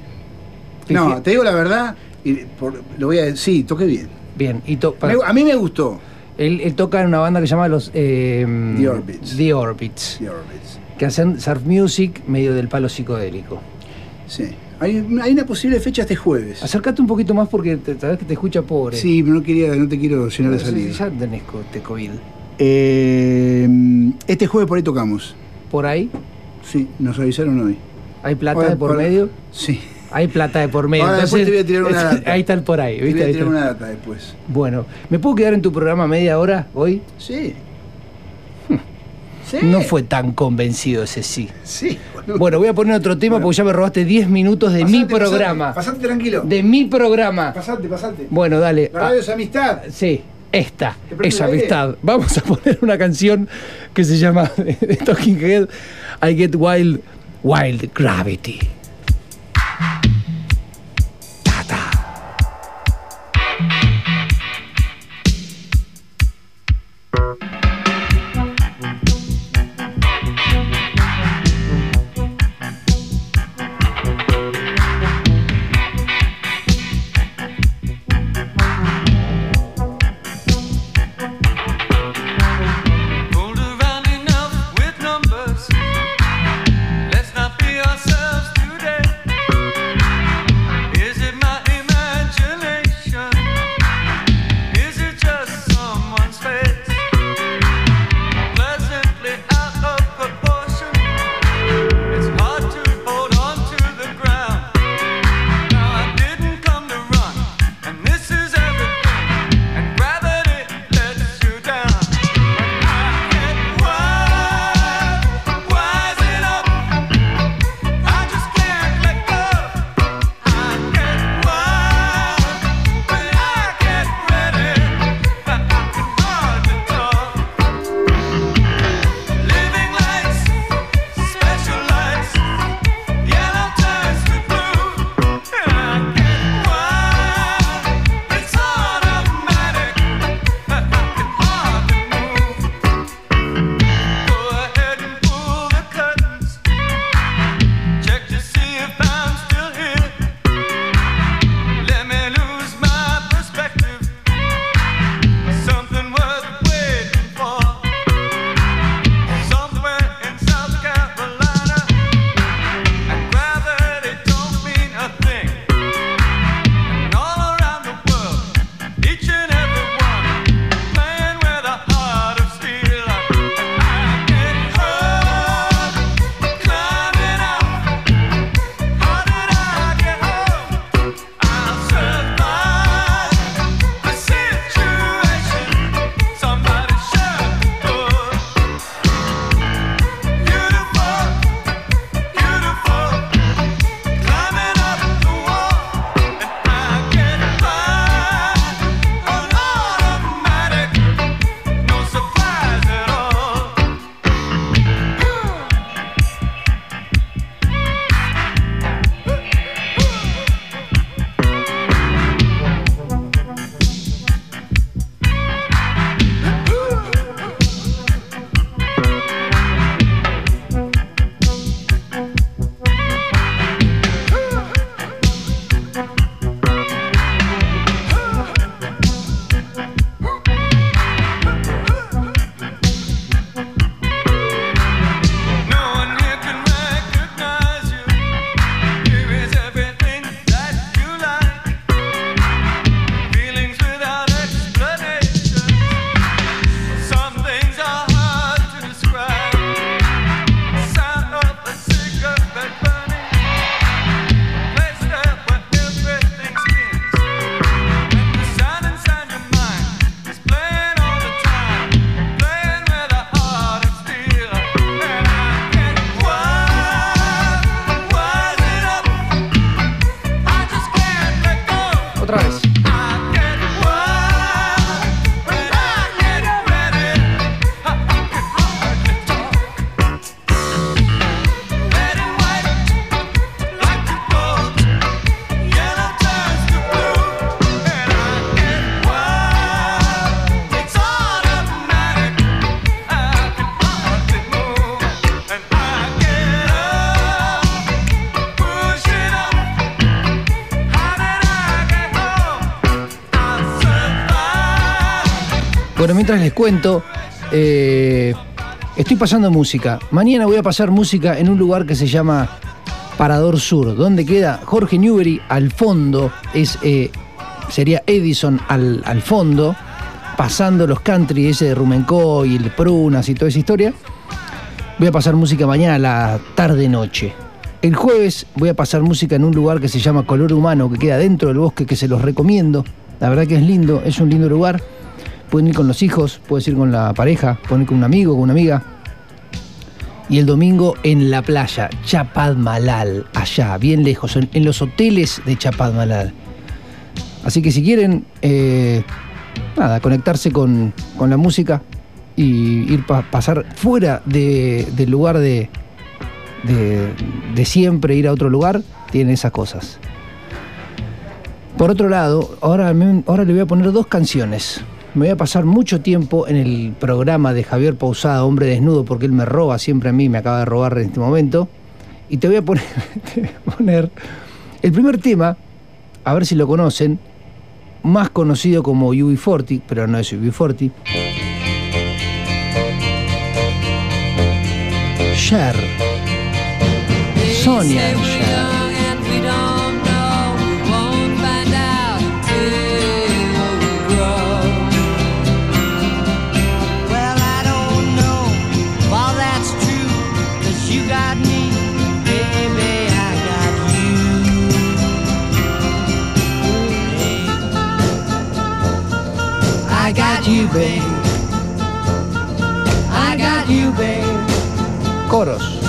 No, te digo la verdad, y por- lo voy a decir, sí, toqué bien. Bien. Y to- Me- a mí me gustó. Él, él toca en una banda que se llama los eh, The Orbits. The Orbits, The Orbits. que hacen surf music medio del palo psicodélico. Sí. Hay, hay una posible fecha este jueves. Acércate un poquito más porque te, sabes que te escucha pobre. Sí, pero no quería, no te quiero llenar de salida. Ya tenés te COVID. Eh, este jueves por ahí tocamos. Por ahí, Sí, nos avisaron hoy. hay plata de por medio. Sí. Hay plata de por medio. Ahora después Entonces, te voy a tirar una data. Ahí está el por ahí, Te voy ¿viste? a tirar una data después. Bueno, ¿me puedo quedar en tu programa media hora hoy? Sí. Sí. No fue tan convencido ese sí. Sí. boludo. Bueno, voy a poner otro tema Bueno. porque ya me robaste 10 minutos de Pasate, mi programa. Pasate, tranquilo. De mi programa. Pasate, pasate. Bueno, dale. La Ah, radio es amistad. Sí, esta, ¿Te presto esa el aire? amistad. Vamos a poner una canción que se llama [laughs] de Talking Head, I Get Wild, Wild Gravity. Mientras les cuento, eh, estoy pasando música. Mañana voy a pasar música en un lugar que se llama Parador Sur, donde queda Jorge Newbery al fondo, es, eh, sería Edison al, al fondo, pasando los country ese de Rumenco y el Prunas y toda esa historia. Voy a pasar música mañana a la tarde-noche. El jueves voy a pasar música en un lugar que se llama Color Humano, que queda dentro del bosque, que se los recomiendo. La verdad que es lindo, es un lindo lugar. Pueden ir con los hijos, puedes ir con la pareja, pueden ir con un amigo, con una amiga. Y el domingo en la playa, Chapadmalal, allá, bien lejos, en, los hoteles de Chapadmalal. Así que si quieren, eh, nada, conectarse con, con la música y ir pa- pasar fuera de- del lugar de, de, siempre, ir a otro lugar, tienen esas cosas. Por otro lado, ahora, ahora le voy a poner dos canciones. Me voy a pasar mucho tiempo en el programa de Javier Pausada, Hombre Desnudo, porque él me roba siempre a mí, me acaba de robar en este momento. Y te voy a poner, [laughs] te voy a poner el primer tema, a ver si lo conocen, más conocido como UB40, pero no es UB40. Cher. Sonia babe. I got you, babe. Coros.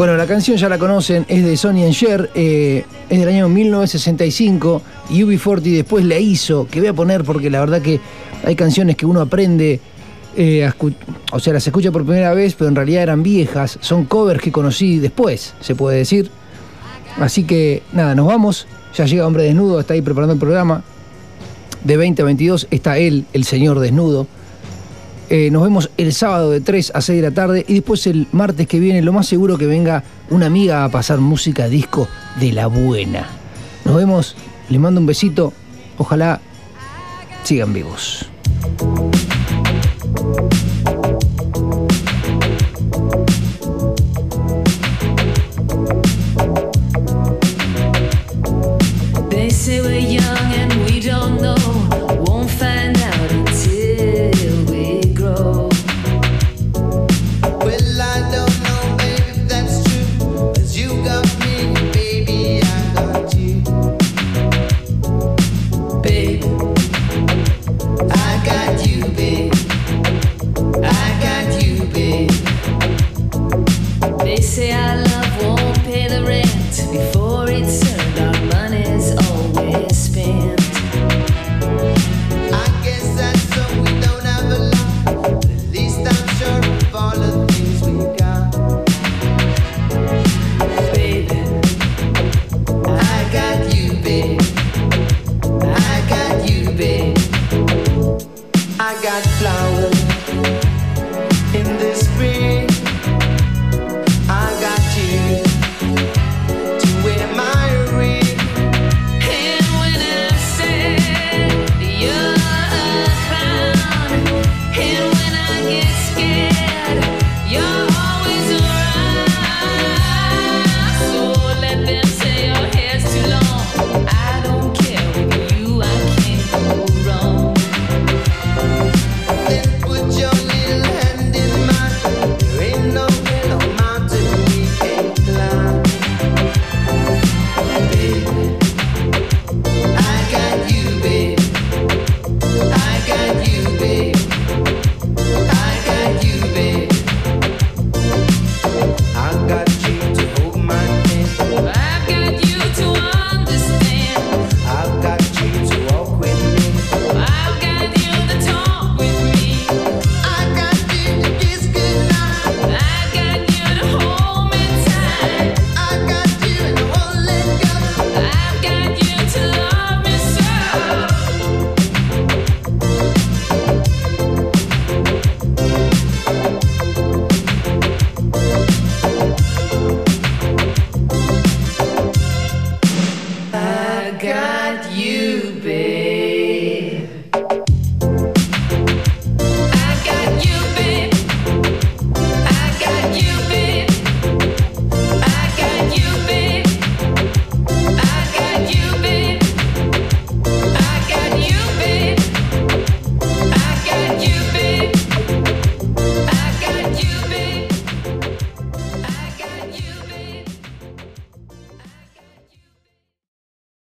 Bueno, la canción ya la conocen, es de Sonny and Cher, eh, es del año 1965 y UB40 después la hizo, que voy a poner porque la verdad que hay canciones que uno aprende, eh, o sea, las escucha por primera vez, pero en realidad eran viejas, son covers que conocí después, se puede decir. Así que nada, nos vamos, ya llega Hombre Desnudo, está ahí preparando el programa. De 20 a 22 está él, el señor desnudo. Eh, nos vemos el sábado de 3 a 6 de la tarde y después el martes que viene lo más seguro que venga una amiga a pasar música disco de la buena. Nos vemos, les mando un besito, ojalá sigan vivos.